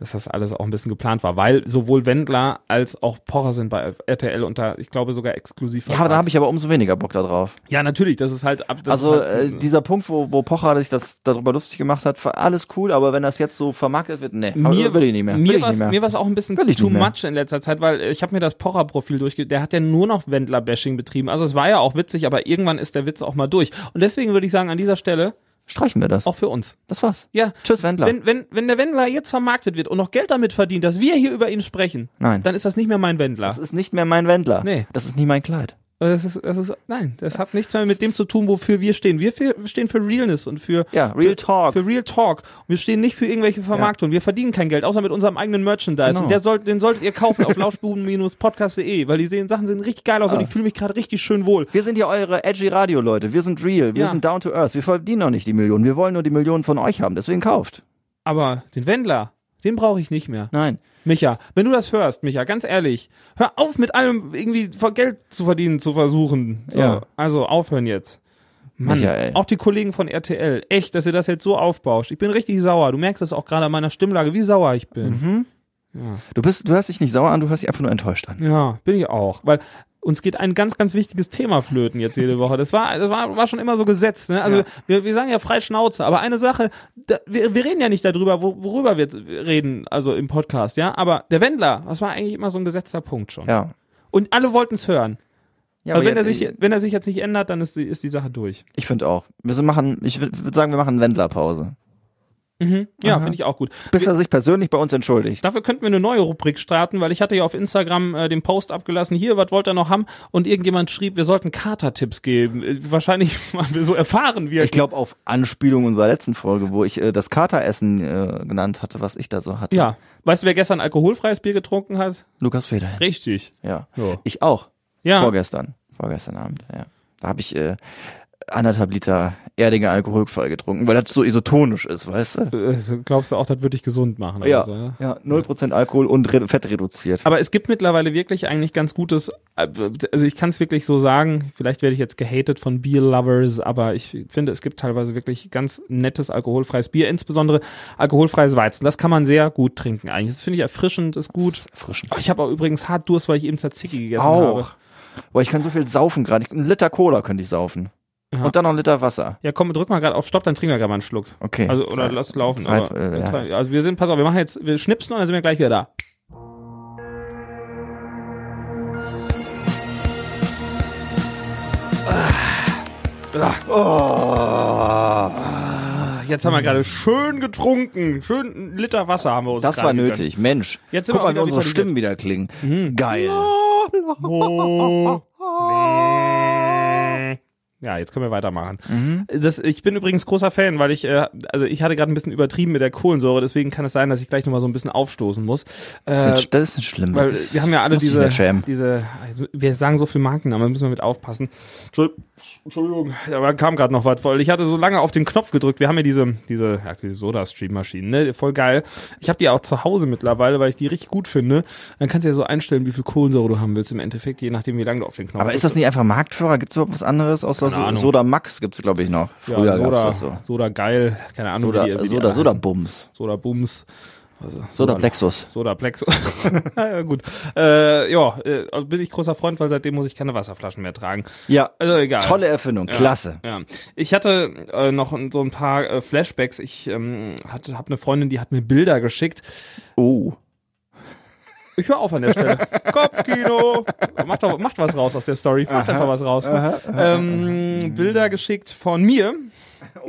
dass das alles auch ein bisschen geplant war, weil sowohl Wendler als auch Pocher sind bei RTL unter, ich glaube sogar exklusiv. Ja, aber da habe ich aber umso weniger Bock darauf. ja, natürlich, das ist halt ab. Das also ist halt, äh, dieser Punkt, wo, wo Pocher sich das darüber lustig gemacht hat, war alles cool, aber wenn das jetzt so vermarktet wird, nee, mir, will ich nicht mehr. will Mir war mir war's auch ein bisschen too much in letzter Zeit, weil äh, ich habe mir das Pocher-Profil durchge... Der hat ja nur noch Wendler-Bashing betrieben. Also es war ja auch witzig, aber irgendwann ist der Witz auch mal durch. Und deswegen würde ich sagen, an dieser Stelle, Streichen wir das. auch für uns. Das war's. Ja, Tschüss, Wendler. wenn, wenn, wenn der Wendler jetzt vermarktet wird und noch Geld damit verdient, dass wir hier über ihn sprechen, Nein. dann ist das nicht mehr mein Wendler. Das ist nicht mehr mein Wendler. Nee. Das ist nie mein Kleid. Das ist, das ist, nein, das hat nichts mehr mit dem zu tun, wofür wir stehen. Wir für, stehen für Realness und für, Ja, Real Talk. für Real Talk. Und wir stehen nicht für irgendwelche Vermarktungen. Wir verdienen kein Geld, außer mit unserem eigenen Merchandise. Genau. Und der soll, den solltet ihr kaufen auf [LAUGHS] lauschbuben-podcast.de, weil die sehen, Sachen sehen richtig geil aus und Ah. ich fühle mich gerade richtig schön wohl. Wir sind ja eure edgy Radio-Leute. Wir sind real. Wir Ja. sind down to earth. Wir verdienen noch nicht die Millionen. Wir wollen nur die Millionen von euch haben. Deswegen kauft. Aber den Wendler, den brauche ich nicht mehr. Nein. Micha, wenn du das hörst, Micha, ganz ehrlich, hör auf mit allem irgendwie Geld zu verdienen, zu versuchen. So, Ja. Also aufhören jetzt. Mann, Michael. auch die Kollegen von RTL, echt, dass ihr das jetzt so aufbauscht. Ich bin richtig sauer. Du merkst das auch gerade an meiner Stimmlage, wie sauer ich bin. Mhm. Du bist, du hörst dich nicht sauer an, du hörst dich einfach nur enttäuscht an. Ja, bin ich auch. Weil uns geht ein ganz, ganz wichtiges Thema flöten jetzt jede Woche. Das war, das war, war schon immer so gesetzt. Ne? Also Ja. wir, wir sagen ja frei Schnauze, aber eine Sache, da, wir, wir reden ja nicht darüber, wo, worüber wir reden, also im Podcast, ja. Aber der Wendler, das war eigentlich immer so ein gesetzter Punkt schon. Ja. Und alle wollten es hören. ja aber wenn er jetzt- sich, wenn er sich jetzt nicht ändert, dann ist die, ist die Sache durch. ich finde auch. Wir machen, ich würde sagen, wir machen Wendlerpause. Mhm. Ja, finde ich auch gut. Bis er sich persönlich bei uns entschuldigt. Dafür könnten wir eine neue Rubrik starten, weil ich hatte ja auf Instagram äh, den Post abgelassen, hier, was wollt ihr noch haben? Und irgendjemand schrieb, wir sollten Kater-Tipps geben. Äh, wahrscheinlich, [LAUGHS] weil wir so erfahren, wie er Ich glaube auf Anspielung unserer letzten Folge, wo ich äh, das Kateressen äh, genannt hatte, was ich da so hatte. Ja. Weißt du, wer gestern alkoholfreies Bier getrunken hat? Lukas Feder. Richtig. Ja. Ja. Ich auch. Ja. Vorgestern. Vorgestern Abend, ja. Da habe ich äh, anderthalb Liter Erdinger alkoholfrei getrunken, weil das so isotonisch ist, weißt du? Äh, glaubst du auch, das würde dich gesund machen? Ja, Oder so, ne? ja, 0% Alkohol und re Fett reduziert. Aber es gibt mittlerweile wirklich eigentlich ganz gutes, äh, also ich kann es wirklich so sagen, vielleicht werde ich jetzt gehatet von Beer-Lovers, aber ich finde, es gibt teilweise wirklich ganz nettes alkoholfreies Bier, insbesondere alkoholfreies Weizen. Das kann man sehr gut trinken eigentlich. Das finde ich erfrischend, ist gut. Erfrischend. Oh, Ich habe auch übrigens hart Durst, weil ich eben Tzatziki gegessen habe. Auch. Boah, ich kann so viel saufen gerade. Ein Liter Cola könnte ich saufen. Ja. Und dann noch ein Liter Wasser. Ja, komm, drück mal gerade auf Stopp, dann trinken wir gerade mal einen Schluck. Okay. Also, oder Drei- lass laufen. drei- aber, äh, ja. Also wir sind, pass auf, wir machen jetzt, wir schnipsen und dann sind wir gleich wieder da. Oh, Jetzt haben wir gerade schön getrunken. Schön einen Liter Wasser haben wir uns das war gegönnt. nötig. Mensch. Jetzt sind Guck wir mal, wie unsere. Stimmen wieder klingen. Geil. Oh. Ja, jetzt können wir weitermachen. Mhm. Das, ich bin übrigens großer Fan, weil ich, äh, also ich hatte gerade ein bisschen übertrieben mit der Kohlensäure, deswegen kann es sein, dass ich gleich nochmal so ein bisschen aufstoßen muss. Das ist Äh, nicht, das ist nicht schlimm. weil wir haben ja alle diese, diese, wir sagen so viel Markennamen, da müssen wir mit aufpassen. Entschuld- Entschuldigung, aber kam gerade noch was, weil ich hatte so lange auf den Knopf gedrückt. Wir haben ja diese, diese, ja, diese Soda-Stream-Maschinen, ne, voll geil. Ich habe die auch zu Hause mittlerweile, weil ich die richtig gut finde. Dann kannst du ja so einstellen, wie viel Kohlensäure du haben willst im Endeffekt, je nachdem, wie lange du auf den Knopf Aber ist das nicht einfach Marktführer? Gibt es überhaupt was anderes außer So, Ahnung. Soda Max gibt's glaube ich noch. Früher ja, gab's Soda, das so. Soda geil, keine Ahnung, Soda, wie die, wie die Soda, Soda. Bums. Soda Bums. Also, Soda Plexus. Soda Plex. [LAUGHS] ja, gut. Äh, ja, äh, bin ich großer Freund, weil seitdem muss ich keine Wasserflaschen mehr tragen. Ja, Also egal. tolle Erfindung, Ja, klasse. Ja. Ich hatte äh, noch so ein paar äh, Flashbacks. Ich ähm, hatte, habe eine Freundin, die hat mir Bilder geschickt. Oh. Ich höre auf an der Stelle. [LAUGHS] Kopfkino. Macht, doch, macht was raus aus der Story. Macht einfach was raus. ähm, Bilder geschickt von mir. Oh.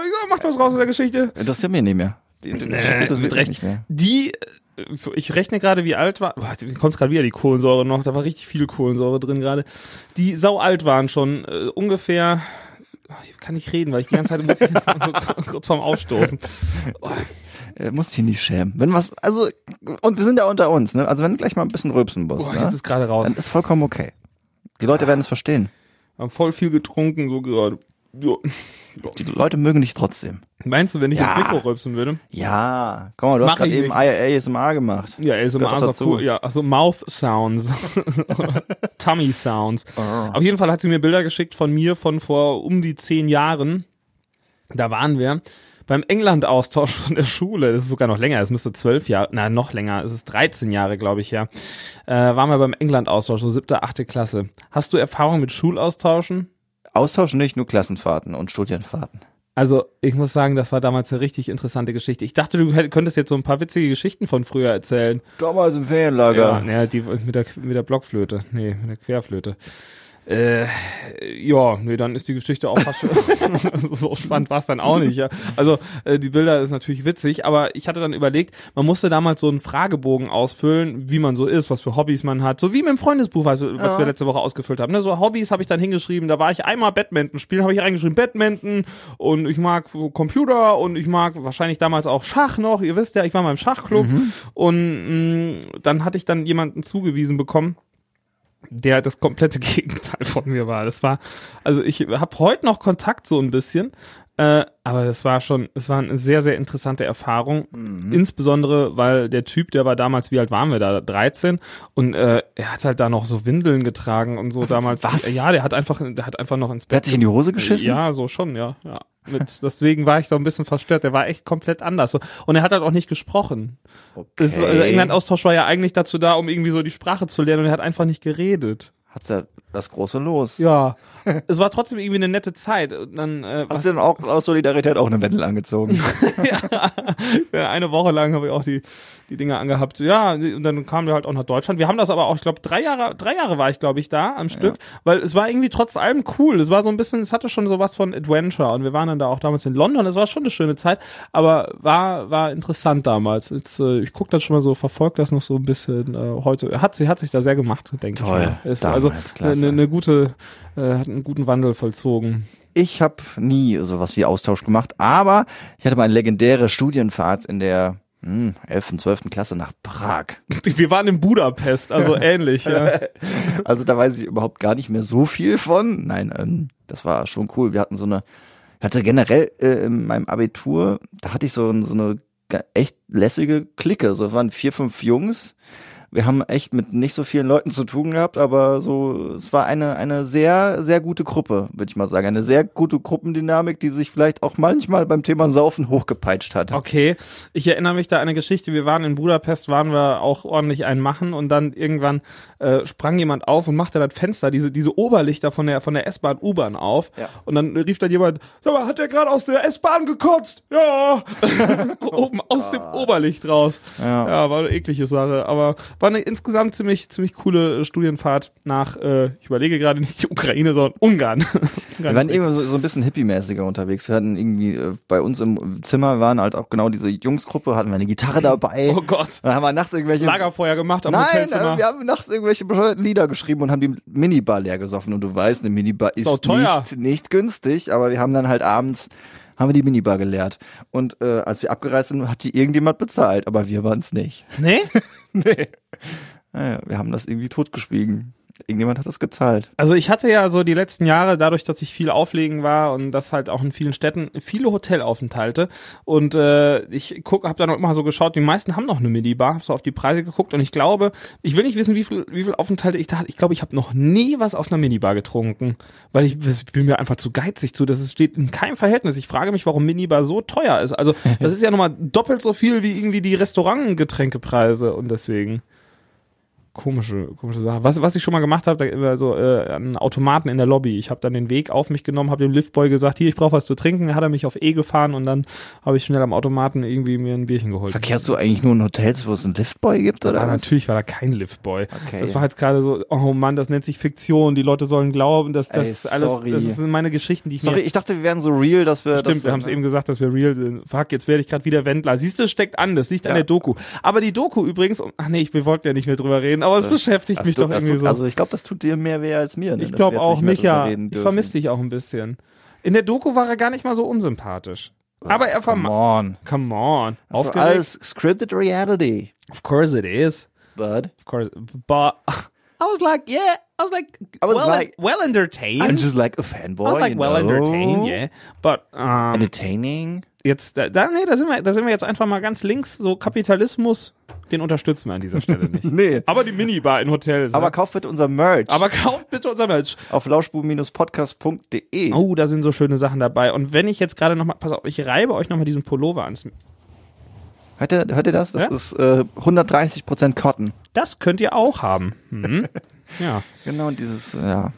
Ja, macht was raus aus der Geschichte. Interessiert mich nicht mehr. Die, die, Nee, interessiert mit Recht. nicht mehr. Die, äh, ich rechne gerade, wie alt war. Boah, Mir kommt gerade wieder die Kohlensäure noch. Da war richtig viel Kohlensäure drin gerade. Die sau alt waren schon. Äh, ungefähr. Ich kann nicht reden, weil ich die ganze Zeit ein bisschen [LAUGHS] so kurz vorm Aufstoßen. Äh, musst dich nicht schämen. Wenn was, also, und wir sind ja unter uns, ne? Also wenn du gleich mal ein bisschen rülpsen musst, Boah, ne? jetzt ist gerade raus. Dann ist vollkommen okay. Die Leute werden es verstehen. Wir haben voll viel getrunken, so gerade. Ja. Die Leute mögen dich trotzdem. Meinst du, wenn ich Ja. ins Mikro rülpsen würde? Ja, guck mal, du Mach hast gerade eben ASMR gemacht. Ja, doch so dazu. cool. Ja, also Mouth Sounds. [LAUGHS] Tummy Sounds. Oh. Auf jeden Fall hat sie mir Bilder geschickt von mir von vor um die zehn Jahren. Da waren wir beim England-Austausch von der Schule. Das ist sogar noch länger. Es müsste zwölf Jahre, na noch länger. Es ist 13 Jahre, glaube ich, ja. Äh, waren wir beim England-Austausch, so siebte, achte Klasse. Hast du Erfahrung mit Schulaustauschen? Austausch nicht, nur Klassenfahrten und Studienfahrten. Also, ich muss sagen, das war damals eine richtig interessante Geschichte. Ich dachte, du könntest jetzt so ein paar witzige Geschichten von früher erzählen. Damals im Ja, Ferienlager. naja, die mit der, mit der Blockflöte. Nee, mit der Querflöte. Äh, ja, nee, dann ist die Geschichte auch fast [LAUGHS] so spannend war es dann auch nicht. Ja. Also äh, die Bilder ist natürlich witzig, aber ich hatte dann überlegt, man musste damals so einen Fragebogen ausfüllen, wie man so ist, was für Hobbys man hat, so wie mit dem Freundesbuch, was, was wir letzte Woche ausgefüllt haben. Ne? So Hobbys habe ich dann hingeschrieben, da war ich einmal Badminton spielen, habe ich reingeschrieben Badminton und ich mag Computer und ich mag wahrscheinlich damals auch Schach noch. Ihr wisst ja, ich war mal im Schachclub und mh, dann hatte ich dann jemanden zugewiesen bekommen der das komplette [LAUGHS] Gegenteil von mir war. Das war, also ich habe heute noch Kontakt so ein bisschen, äh, aber das war schon, es war eine sehr, sehr interessante Erfahrung. Insbesondere, weil der Typ, der war damals, wie alt waren wir da? 13 und äh, er hat halt da noch so Windeln getragen und so damals. Was? Ja, der hat einfach, der hat einfach noch ins Wer hat Bett sich in die Hose geschissen? ja, so schon, ja. ja. Mit, deswegen war ich so ein bisschen verstört. Der war echt komplett anders. Und er hat halt auch nicht gesprochen. Okay. Das, also England-Austausch war ja eigentlich dazu da, um irgendwie so die Sprache zu lernen und er hat einfach nicht geredet. hat's ja das große Los. Ja, es war trotzdem irgendwie eine nette Zeit. Und dann, äh, Hast du denn auch aus Solidarität auch eine Wendel angezogen? [LAUGHS] ja, eine Woche lang habe ich auch die, die Dinge angehabt. Ja, und dann kamen wir halt auch nach Deutschland. Wir haben das aber auch, ich glaube, drei Jahre, drei Jahre war ich, glaube ich, da am Stück, weil es war irgendwie trotz allem cool. Es war so ein bisschen, es hatte schon so was von Adventure und wir waren dann da auch damals in London. Es war schon eine schöne Zeit, aber war, war interessant damals. Jetzt, äh, ich gucke das schon mal so, verfolgt das noch so ein bisschen äh, heute. Hat, sie hat sich da sehr gemacht, denke ich. Toll, mal. Ist damals, also eine, eine gute, äh, hat einen guten Wandel vollzogen. Ich habe nie sowas wie Austausch gemacht, aber ich hatte mal eine legendäre Studienfahrt in der hm, 11., 12. Klasse nach Prag. [LAUGHS] Wir waren in Budapest, also [LAUGHS] ähnlich, ja. Also da weiß ich überhaupt gar nicht mehr so viel von. Nein, ähm, das war schon cool. Wir hatten so eine, ich hatte generell äh, in meinem Abitur, da hatte ich so, so eine echt lässige Clique. So es waren vier, fünf Jungs. Wir haben echt mit nicht so vielen Leuten zu tun gehabt, aber so, es war eine, eine sehr, sehr gute Gruppe, würde ich mal sagen. Eine sehr gute Gruppendynamik, die sich vielleicht auch manchmal beim Thema Saufen hochgepeitscht hat. Okay, ich erinnere mich da an eine Geschichte. Wir waren in Budapest, waren wir auch ordentlich ein Machen und dann irgendwann äh, sprang jemand auf und machte das Fenster, diese diese Oberlichter von der von der S-Bahn U-Bahn auf Ja. und dann rief dann jemand, sag mal, hat der gerade aus der S-Bahn gekotzt? Ja, [LAUGHS] oben aus dem Oberlicht raus. Ja. Ja, war eine eklige Sache, aber war eine insgesamt ziemlich ziemlich coole Studienfahrt nach, äh, ich überlege gerade nicht die Ukraine, sondern Ungarn. [LAUGHS] Wir waren irgendwie so, so ein bisschen hippie-mäßiger unterwegs. Wir hatten irgendwie äh, bei uns im Zimmer waren halt auch genau diese Jungsgruppe, hatten wir eine Gitarre dabei. Oh Gott. Dann haben wir nachts irgendwelche Lagerfeuer gemacht am Nein, Hotelzimmer. wir haben nachts irgendwelche bescheuerten Lieder geschrieben und haben die Minibar leer gesoffen. Und du weißt, eine Minibar ist teuer. nicht, nicht günstig, aber wir haben dann halt abends haben wir die Minibar geleert. Und äh, als wir abgereist sind, hat die irgendjemand bezahlt, aber wir waren es nicht. nee? [LAUGHS] nee. Naja, wir haben das irgendwie totgeschwiegen. Irgendjemand hat das gezahlt. Also ich hatte ja so die letzten Jahre, dadurch, dass ich viel auflegen war und das halt auch in vielen Städten, viele Hotelaufenthalte. Und äh, ich guck, habe dann auch immer so geschaut, die meisten haben noch eine Minibar, hab so auf die Preise geguckt und ich glaube, ich will nicht wissen, wie viel, wie viel Aufenthalte ich da hatte. Ich glaube, ich habe noch nie was aus einer Minibar getrunken, weil ich, ich bin mir einfach zu geizig zu. Das steht in keinem Verhältnis. Ich frage mich, warum Minibar so teuer ist. Also [LAUGHS] das ist ja nochmal doppelt so viel wie irgendwie die Restaurantgetränkepreise und deswegen komische, komische Sache. Was, was ich schon mal gemacht habe, da immer so äh, an Automaten in der Lobby. Ich habe dann den Weg auf mich genommen, habe dem Liftboy gesagt, hier, ich brauche was zu trinken. Hat er mich auf E gefahren und dann habe ich schnell am Automaten irgendwie mir ein Bierchen geholt. Verkehrst du eigentlich nur in Hotels, wo es einen Liftboy gibt? Oder Ja, natürlich war da kein Liftboy. Okay. Das war jetzt gerade so, oh Mann, das nennt sich Fiktion. Die Leute sollen glauben, dass das Ey, alles, das sind meine Geschichten, die ich Sorry, ich dachte, wir wären so real, dass wir. Stimmt, das, wir haben es eben gesagt, dass wir real sind. Fuck, jetzt werde ich gerade wieder Wendler. Siehst du, es steckt an, das liegt an Ja. der Doku. Aber die Doku übrigens, ach nee, ich, wir wollten ja nicht mehr drüber reden, aber es beschäftigt mich doch irgendwie so. Also ich glaube, das tut dir mehr weh als mir. Ne? ich glaube auch, nicht mehr mich drüber ja. reden Ich vermisse dich auch ein bisschen. In der Doku war er gar nicht mal so unsympathisch. Aber er Come war on. Come on. Also Aufgeregt? alles scripted reality. Of course it is. But Of course. But [LAUGHS] I was like, yeah. I was like, I was well, like- well entertained. I'm just like a fanboy. I was like well know? entertained, yeah. But um, Entertaining? jetzt, da, da, nee, da sind wir, da sind wir jetzt einfach mal ganz links. So Kapitalismus, den unterstützen wir an dieser Stelle [LAUGHS] nicht. Nee. Aber die Minibar in Hotels. Aber ne? kauft bitte unser Merch aber kauft bitte unser Merch. auf lauschbuben-podcast.de. Oh, da sind so schöne Sachen dabei. Und wenn ich jetzt gerade noch mal, pass auf, ich reibe euch noch mal diesen Pullover ans. Hört, ihr, hört ihr das? Das Ja? ist äh, 130% Cotton. Das könnt ihr auch haben. Mhm. [LAUGHS] Ja. Genau, und dieses, ja.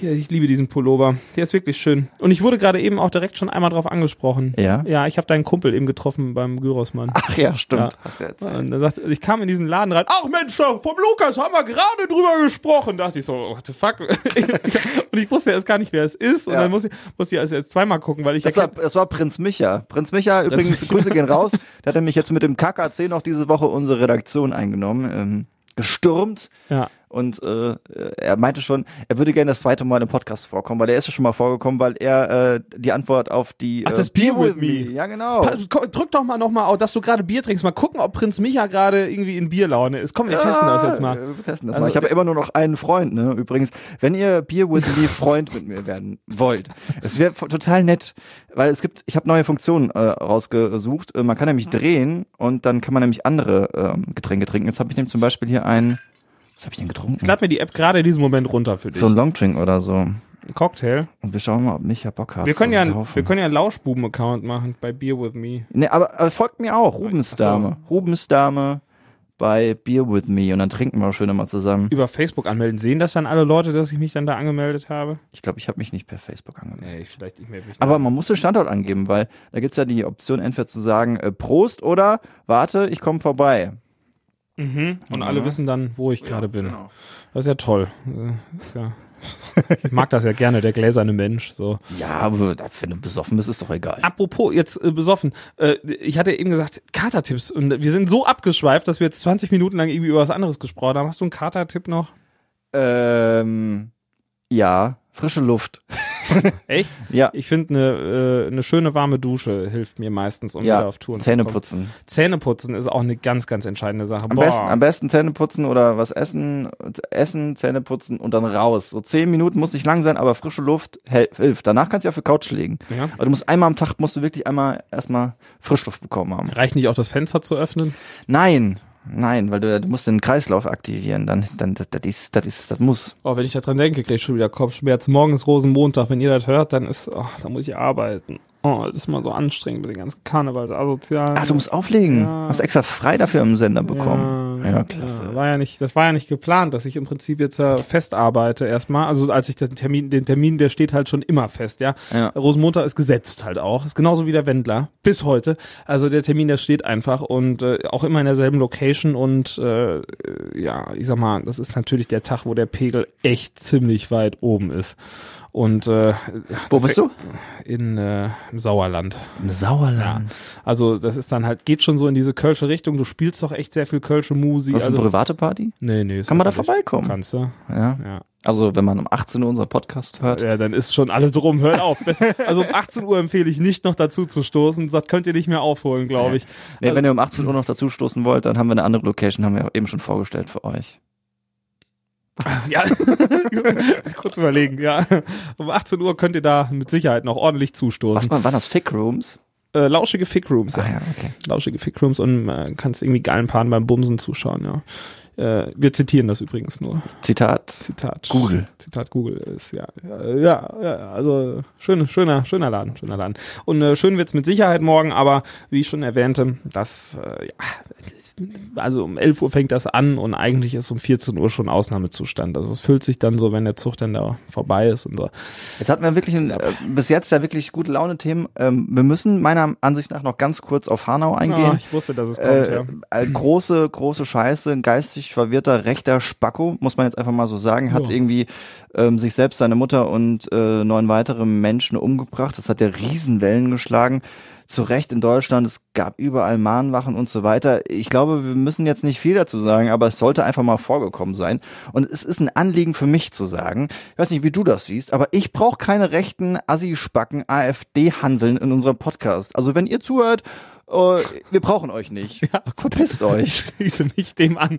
Ich liebe diesen Pullover. Der ist wirklich schön. Und ich wurde gerade eben auch direkt schon einmal drauf angesprochen. Ja? Ja, ich habe deinen Kumpel eben getroffen beim Gyrosmann. Ach ja, stimmt. Ja. Hast du erzählt. Und er sagt, ich kam in diesen Laden rein. Ach Mensch, vom Lukas haben wir gerade drüber gesprochen. Dachte ich so, what the fuck? [LAUGHS] und ich wusste erst gar nicht, wer es ist. Und Ja. dann musste ich, musste ich also jetzt zweimal gucken, weil ich Das war, das war Prinz Micha. Prinz Micha, übrigens. Grüße gehen raus. Der hat nämlich jetzt mit dem KKC noch diese Woche unsere Redaktion eingenommen, ähm, gestürmt. ja. Und äh, er meinte schon, er würde gerne das zweite Mal im Podcast vorkommen, weil er ist ja schon mal vorgekommen, weil er äh, die Antwort auf die Ach, äh, das Beer with me. Ja, genau. Pa- Drück doch mal nochmal auf, dass du gerade Bier trinkst. Mal gucken, ob Prinz Micha gerade irgendwie in Bierlaune ist. Komm, wir testen das jetzt mal. Ja, Wir testen das Also, mal. Ich habe immer nur noch einen Freund, ne? Übrigens, wenn ihr Beer with me [LAUGHS] Freund mit mir werden wollt, es wäre total nett, weil es gibt, ich habe neue Funktionen äh, rausgesucht. Äh, man kann nämlich drehen und dann kann man nämlich andere ähm, Getränke trinken. Jetzt habe ich nämlich zum Beispiel hier ein, was habe ich denn getrunken? Ich lade mir die App gerade in diesem Moment runter für dich. So ein Longdrink oder so. Ein Cocktail. Und wir schauen mal, ob Micha Bock hat. Wir können ja, ein- wir können ja einen Lauschbuben-Account machen bei Beer with me. Nee, aber, aber folgt mir auch. Rubensdame. Rubensdame bei Beer With Me und dann trinken wir schön immer zusammen. Über Facebook anmelden. Sehen das dann alle Leute, dass ich mich dann da angemeldet habe? Ich glaube, ich habe mich nicht per Facebook angemeldet. Nee, vielleicht ich melde mich. Aber man muss den Standort angeben, weil da gibt's ja die Option, entweder zu sagen, äh, Prost oder warte, ich komme vorbei. Mhm. Und Ja. alle wissen dann, wo ich gerade bin. genau. Das ist ja toll. Ist ja ich mag das ja gerne, der gläserne Mensch. So. Ja, aber wenn du besoffen bist, ist doch egal. Apropos jetzt äh, besoffen. Äh, ich hatte eben gesagt, Katertipps. Und wir sind so abgeschweift, dass wir jetzt 20 Minuten lang irgendwie über was anderes gesprochen haben. Hast du einen Katertipp noch? Ähm, ja, frische Luft. [LAUGHS] Echt? Ja, Ich finde, eine äh, eine schöne warme Dusche hilft mir meistens, um ja, wieder auf Touren Zähne zu kommen. putzen. Zähneputzen ist auch eine ganz, ganz entscheidende Sache. Am besten, am besten Zähne putzen oder was essen, essen, Zähne putzen und dann raus. So zehn Minuten muss nicht lang sein, aber frische Luft hilft. Danach kannst du auf die Couch legen. ja. Aber du musst einmal am Tag, musst du wirklich einmal erstmal Frischluft bekommen haben. Reicht nicht auch das Fenster zu öffnen? Nein, nein, weil du, du musst den Kreislauf aktivieren. Dann, dann, das, das ist, das ist, das muss. Oh, wenn ich da dran denke, krieg ich schon wieder Kopfschmerzen. Morgen ist Rosenmontag. Wenn ihr das hört, dann ist, oh, da muss ich arbeiten. Oh, das ist mal so anstrengend mit den ganzen Karnevalsasozialen. Ach, du musst auflegen. Ja. Hast extra frei dafür im Sender bekommen. Ja, klasse. Ja, war ja nicht, das war ja nicht geplant, dass ich im Prinzip jetzt äh, fest arbeite erstmal. Also als ich den Termin, den Termin, der steht halt schon immer fest, ja. Ja. Rosenmontag ist gesetzt halt auch. Ist genauso wie der Wendler. Bis heute. Also der Termin, der steht einfach und äh, auch immer in derselben Location und äh, ja, ich sag mal, das ist natürlich der Tag, wo der Pegel echt ziemlich weit oben ist. Und äh, Wo bist du? in äh, im Sauerland. Im Sauerland. Also das ist dann halt, geht schon so in diese Kölsche Richtung. Du spielst doch echt sehr viel Kölsche Musik. Was ist also, eine private Party? nee, nee. Kann man da vorbeikommen? Kannst du. Ja. Ja. Also, wenn man um 18 Uhr unseren Podcast hört. ja, dann ist schon alles drum. Hört auf. Also um 18 Uhr empfehle ich nicht noch dazu zu stoßen. Das könnt ihr nicht mehr aufholen, glaube ich. Nee, Also- wenn ihr um 18 Uhr noch dazu stoßen wollt, dann haben wir eine andere Location, haben wir eben schon vorgestellt für euch. [LAUGHS] Ja, [LAUGHS] kurz überlegen, ja. Um 18 Uhr könnt ihr da mit Sicherheit noch ordentlich Was zustoßen. war, waren das Fick Rooms? Äh, lauschige Fick-Rooms, ja. Ah ja, okay. Lauschige Fick-Rooms und äh, kannst irgendwie geilen Paaren beim Bumsen zuschauen, ja. Äh, wir zitieren das übrigens nur. Zitat. Zitat. Google. Zitat Google ist ja, ja, ja, ja also schön, schöner, schöner Laden, schöner Laden. Und äh, schön wird's mit Sicherheit morgen, aber wie ich schon erwähnte, das, äh, ja, also um 11 Uhr fängt das an und eigentlich ist um 14 Uhr schon Ausnahmezustand. Also es füllt sich dann so, wenn der Zug dann da vorbei ist und so. Jetzt hatten wir wirklich ein, äh, bis jetzt ja wirklich gute Laune-Themen. Ähm, wir müssen meiner Ansicht nach noch ganz kurz auf Hanau Ah, eingehen. ich wusste, dass es kommt, Äh, ja. äh, große, große Scheiße, ein geistig verwirrter rechter Spacko, muss man jetzt einfach mal so sagen, hat Ja. irgendwie ähm, sich selbst, seine Mutter und äh, neun weitere Menschen umgebracht. Das hat ja Riesenwellen geschlagen. Zu Recht in Deutschland, es gab überall Mahnwachen und so weiter. Ich glaube, wir müssen jetzt nicht viel dazu sagen, aber es sollte einfach mal vorgekommen sein. Und es ist ein Anliegen für mich zu sagen, ich weiß nicht, wie du das siehst, aber ich brauche keine rechten Assi-Spacken AfD-Hanseln in unserem Podcast. Also wenn ihr zuhört, äh, wir brauchen euch nicht. Ja, Verpisst euch. Ich schließe mich dem an.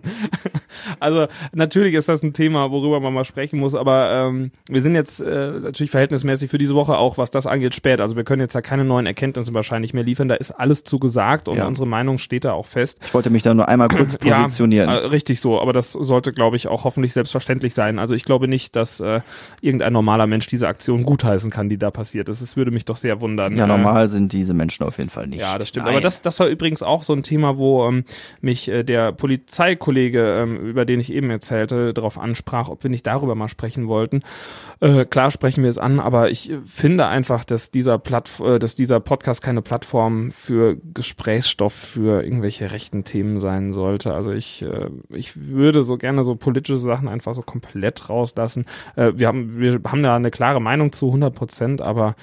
Also natürlich ist das ein Thema, worüber man mal sprechen muss, aber ähm, wir sind jetzt äh, natürlich verhältnismäßig für diese Woche auch, was das angeht, spät. Also wir können jetzt ja keine neuen Erkenntnisse wahrscheinlich mehr liefern. Da ist alles zu gesagt und Ja. unsere Meinung steht da auch fest. Ich wollte mich da nur einmal kurz [CLEARS THROAT] positionieren. Ja, äh, richtig so, aber das sollte, glaube ich, auch hoffentlich selbstverständlich sein. Also ich glaube nicht, dass äh, irgendein normaler Mensch diese Aktion gutheißen kann, die da passiert ist. Es würde mich doch sehr wundern. ja, Äh, normal sind diese Menschen auf jeden Fall nicht. ja, das stimmt. Nein. Aber das, das war übrigens auch so ein Thema, wo ähm, mich äh, der Polizeikollege, ähm, über den ich eben erzählte, darauf ansprach, ob wir nicht darüber mal sprechen wollten. Äh, klar sprechen wir es an, aber ich äh, finde einfach, dass dieser Platt, äh, dass dieser Podcast keine Plattform für Gesprächsstoff für irgendwelche rechten Themen sein sollte. Also ich, äh, ich würde so gerne so politische Sachen einfach so komplett rauslassen. Äh, wir haben, wir haben da eine klare Meinung zu 100 Prozent, aber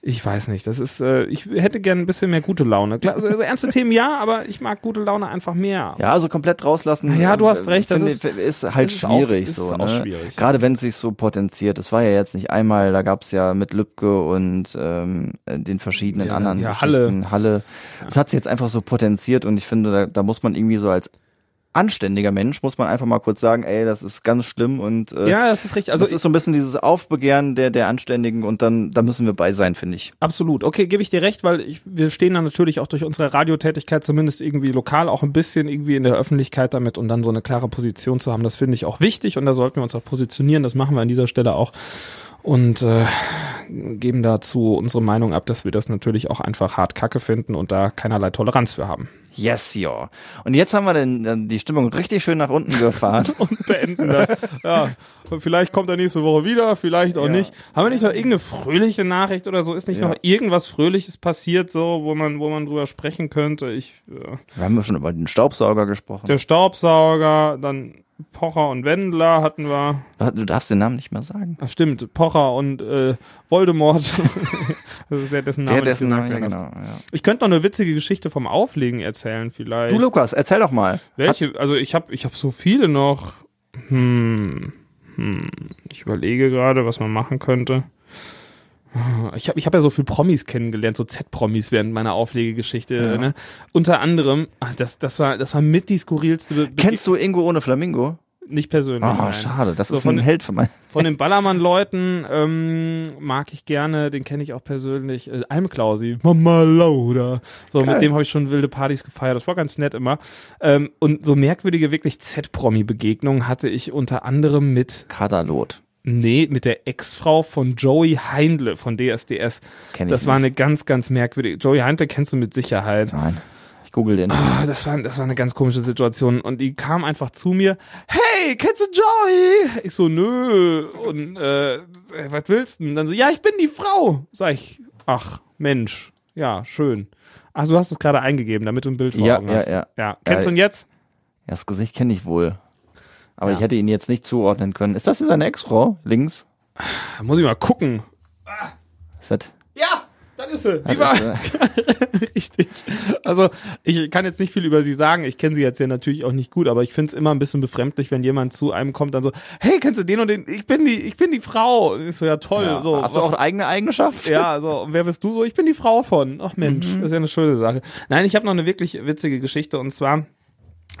ich weiß nicht, das ist, äh, ich hätte gerne ein bisschen mehr gute Laune. Klar, also ernste Themen ja, aber ich mag gute Laune einfach mehr. Ja, also komplett rauslassen. Ja, du äh, hast recht, das ist- ist halt das ist auch- schwierig ist so. auch ne? schwierig. Gerade wenn es sich so potenziert. Das war ja jetzt nicht einmal, da gab's ja mit Lübcke und ähm, den verschiedenen Ja, anderen ja, Geschichten. Halle. Es hat sich jetzt einfach so potenziert und ich finde, da, da muss man irgendwie so als anständiger Mensch, muss man einfach mal kurz sagen, ey, das ist ganz schlimm und äh, Ja, das ist richtig. Also das ist so ein bisschen dieses Aufbegehren der, der Anständigen und dann, da müssen wir bei sein, finde ich. Absolut. Okay, gebe ich dir recht, weil ich, wir stehen dann natürlich auch durch unsere Radiotätigkeit zumindest irgendwie lokal auch ein bisschen irgendwie in der Öffentlichkeit damit und dann so eine klare Position zu haben, das finde ich auch wichtig und da sollten wir uns auch positionieren. Das machen wir an dieser Stelle auch und äh, geben dazu unsere Meinung ab, dass wir das natürlich auch einfach hart kacke finden und da keinerlei Toleranz für haben. Yes, ja. Und jetzt haben wir den, die Stimmung richtig schön nach unten gefahren. [LAUGHS] und beenden das. Ja, vielleicht kommt er nächste Woche wieder, vielleicht auch Ja. nicht. Haben wir nicht noch irgendeine fröhliche Nachricht oder so? Ist nicht Ja. noch irgendwas Fröhliches passiert, so, wo man, wo man drüber sprechen könnte? Ich, äh, wir haben ja schon über den Staubsauger gesprochen. der Staubsauger, dann Pocher und Wendler hatten wir. Du darfst den Namen nicht mehr sagen. Ach stimmt, Pocher und äh, Voldemort. [LAUGHS] das ist der, dessen Name Der, dessen Name, ja, genau. Ja. Ich könnte noch eine witzige Geschichte vom Auflegen erzählen, vielleicht. Du, Lukas, erzähl doch mal. Welche? Also ich habe ich hab so viele noch. Hm, hm, ich überlege gerade, was man machen könnte. Ich habe ich hab ja so viel Promis kennengelernt, so Z-Promis während meiner Auflegegeschichte. Ja. Ne? Unter anderem, ach, das, das, war, das war mit die skurrilste. Be Kennst du Ingo ohne Flamingo? Nicht persönlich. Oh, nein. schade. Das So ist von ein den- Held von meinem. [LAUGHS] Von den Ballermann-Leuten ähm, mag ich gerne, den kenne ich auch persönlich, äh, Almklausi, Mama Lauda. So, Geil. mit dem habe ich schon wilde Partys gefeiert, das war ganz nett immer. Ähm, und so merkwürdige, wirklich Z-Promi-Begegnungen hatte ich unter anderem mit, Kadalot. Nee, mit der Ex-Frau von Joey Heindle von DSDS. Kenn ich Das war nicht. eine ganz, ganz merkwürdige, Joey Heindle kennst du mit Sicherheit. Nein. Ich google den. Ah, das war, das war eine ganz komische Situation. Und die kam einfach zu mir, hey, kennst du Joey? Ich so, nö. Und äh, was willst du denn? Dann so, ja, ich bin die Frau. Sag ich, ach, Mensch, ja, schön. Ach, du hast es gerade eingegeben, damit du ein Bild vor Ja, Augen ja, hast. ja. ja. Kennst du Ja, ihn jetzt? Ja, das Gesicht kenne ich wohl. Aber Ja. ich hätte ihn jetzt nicht zuordnen können. Ist das seine Ex-Frau? Links? Da muss ich mal gucken. Ist das? Ja, das ist sie. Die war [LAUGHS] richtig. Also, ich kann jetzt nicht viel über sie sagen. Ich kenne sie jetzt ja natürlich auch nicht gut, aber ich finde es immer ein bisschen befremdlich, wenn jemand zu einem kommt, dann so, hey, kennst du den und den? Ich bin die, ich bin die Frau. Und ich so, ja toll. ja. So, Hast du was- auch eigene Eigenschaft? Ja, so, und wer bist du so? Ich bin die Frau von. Ach Mensch, Mhm. das ist ja eine schöne Sache. Nein, ich habe noch eine wirklich witzige Geschichte und zwar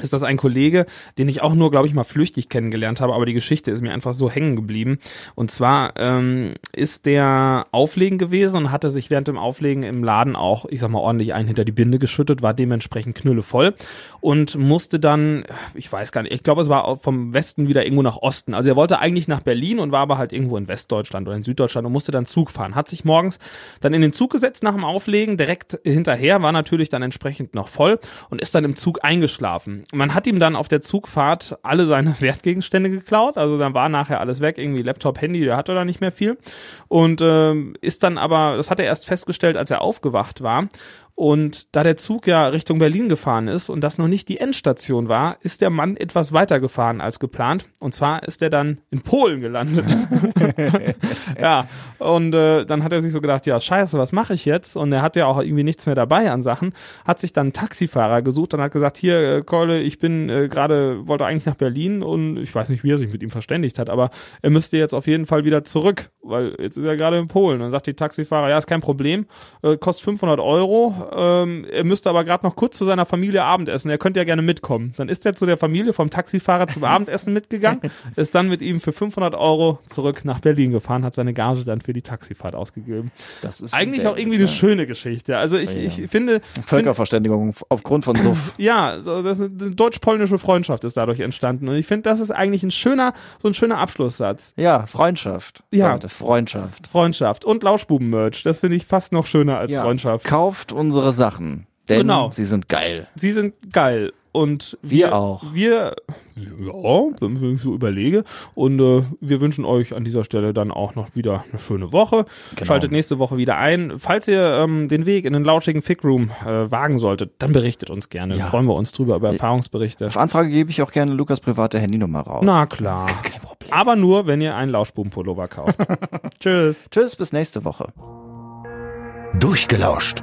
ist das ein Kollege, den ich auch nur, glaube ich, mal flüchtig kennengelernt habe, aber die Geschichte ist mir einfach so hängen geblieben. Und zwar ähm, ist der Auflegen gewesen und hatte sich während dem Auflegen im Laden auch, ich sag mal, ordentlich einen hinter die Binde geschüttet, war dementsprechend knüllevoll und musste dann, ich weiß gar nicht, ich glaube, es war vom Westen wieder irgendwo nach Osten. Also er wollte eigentlich nach Berlin und war aber halt irgendwo in Westdeutschland oder in Süddeutschland und musste dann Zug fahren. Hat sich morgens dann in den Zug gesetzt nach dem Auflegen, direkt hinterher, war natürlich dann entsprechend noch voll und ist dann im Zug eingeschlafen. Man hat ihm dann auf der Zugfahrt alle seine [LAUGHS] Wertgegenstände geklaut, also dann war nachher alles weg, irgendwie Laptop, Handy, der hatte da nicht mehr viel. Und ähm, ist dann aber, das hat er erst festgestellt, als er aufgewacht war und da der Zug ja Richtung Berlin gefahren ist und das noch nicht die Endstation war, ist der Mann etwas weiter gefahren als geplant. Und zwar ist er dann in Polen gelandet. [LAUGHS] ja, und äh, dann hat er sich so gedacht, ja, scheiße, was mache ich jetzt? Und er hat ja auch irgendwie nichts mehr dabei an Sachen, hat sich dann einen Taxifahrer gesucht und hat gesagt, hier, äh, Keule, ich bin äh, gerade, wollte eigentlich nach Berlin und ich weiß nicht, wie er sich mit ihm verständigt hat, aber er müsste jetzt auf jeden Fall wieder zurück, weil jetzt ist er gerade in Polen. Und dann sagt die Taxifahrer, ja, ist kein Problem, äh, kostet 500 Euro, ähm, er müsste aber gerade noch kurz zu seiner Familie Abendessen, er könnte ja gerne mitkommen. Dann ist er zu der Familie vom Taxifahrer zum Abendessen mitgegangen, [LAUGHS] ist dann mit ihm für 500 Euro zurück nach Berlin gefahren, hat seine Gage dann für die Taxifahrt ausgegeben. Das ist Eigentlich auch irgendwie eine schöne Geschichte. Also ich, Ja. ich finde? Völkerverständigung aufgrund von Suff. [LAUGHS] ja, so, das ist eine deutsch-polnische Freundschaft ist dadurch entstanden. Und ich finde, das ist eigentlich ein schöner, so ein schöner Abschlusssatz. Ja, Freundschaft. Ja. Leute, Freundschaft. Freundschaft und Lauschbuben-Merch. Das finde ich fast noch schöner als Ja. Freundschaft. Kauft unsere Sachen. Denn Genau. sie sind geil. Sie sind geil. Und Wir auch. Wir, ja, wenn ich so überlege. Und äh, wir wünschen euch an dieser Stelle dann auch noch wieder eine schöne Woche. Genau. Schaltet nächste Woche wieder ein. Falls ihr ähm, den Weg in den lauschigen Fick Room äh, wagen solltet, dann berichtet uns gerne. Ja. Freuen wir uns drüber über Erfahrungsberichte. Auf Anfrage gebe ich auch gerne Lukas private Handynummer raus. Na klar. Kein Problem. Aber nur, wenn ihr einen Lauschbuben-Pullover kauft. [LAUGHS] Tschüss. Tschüss, bis nächste Woche. Durchgelauscht.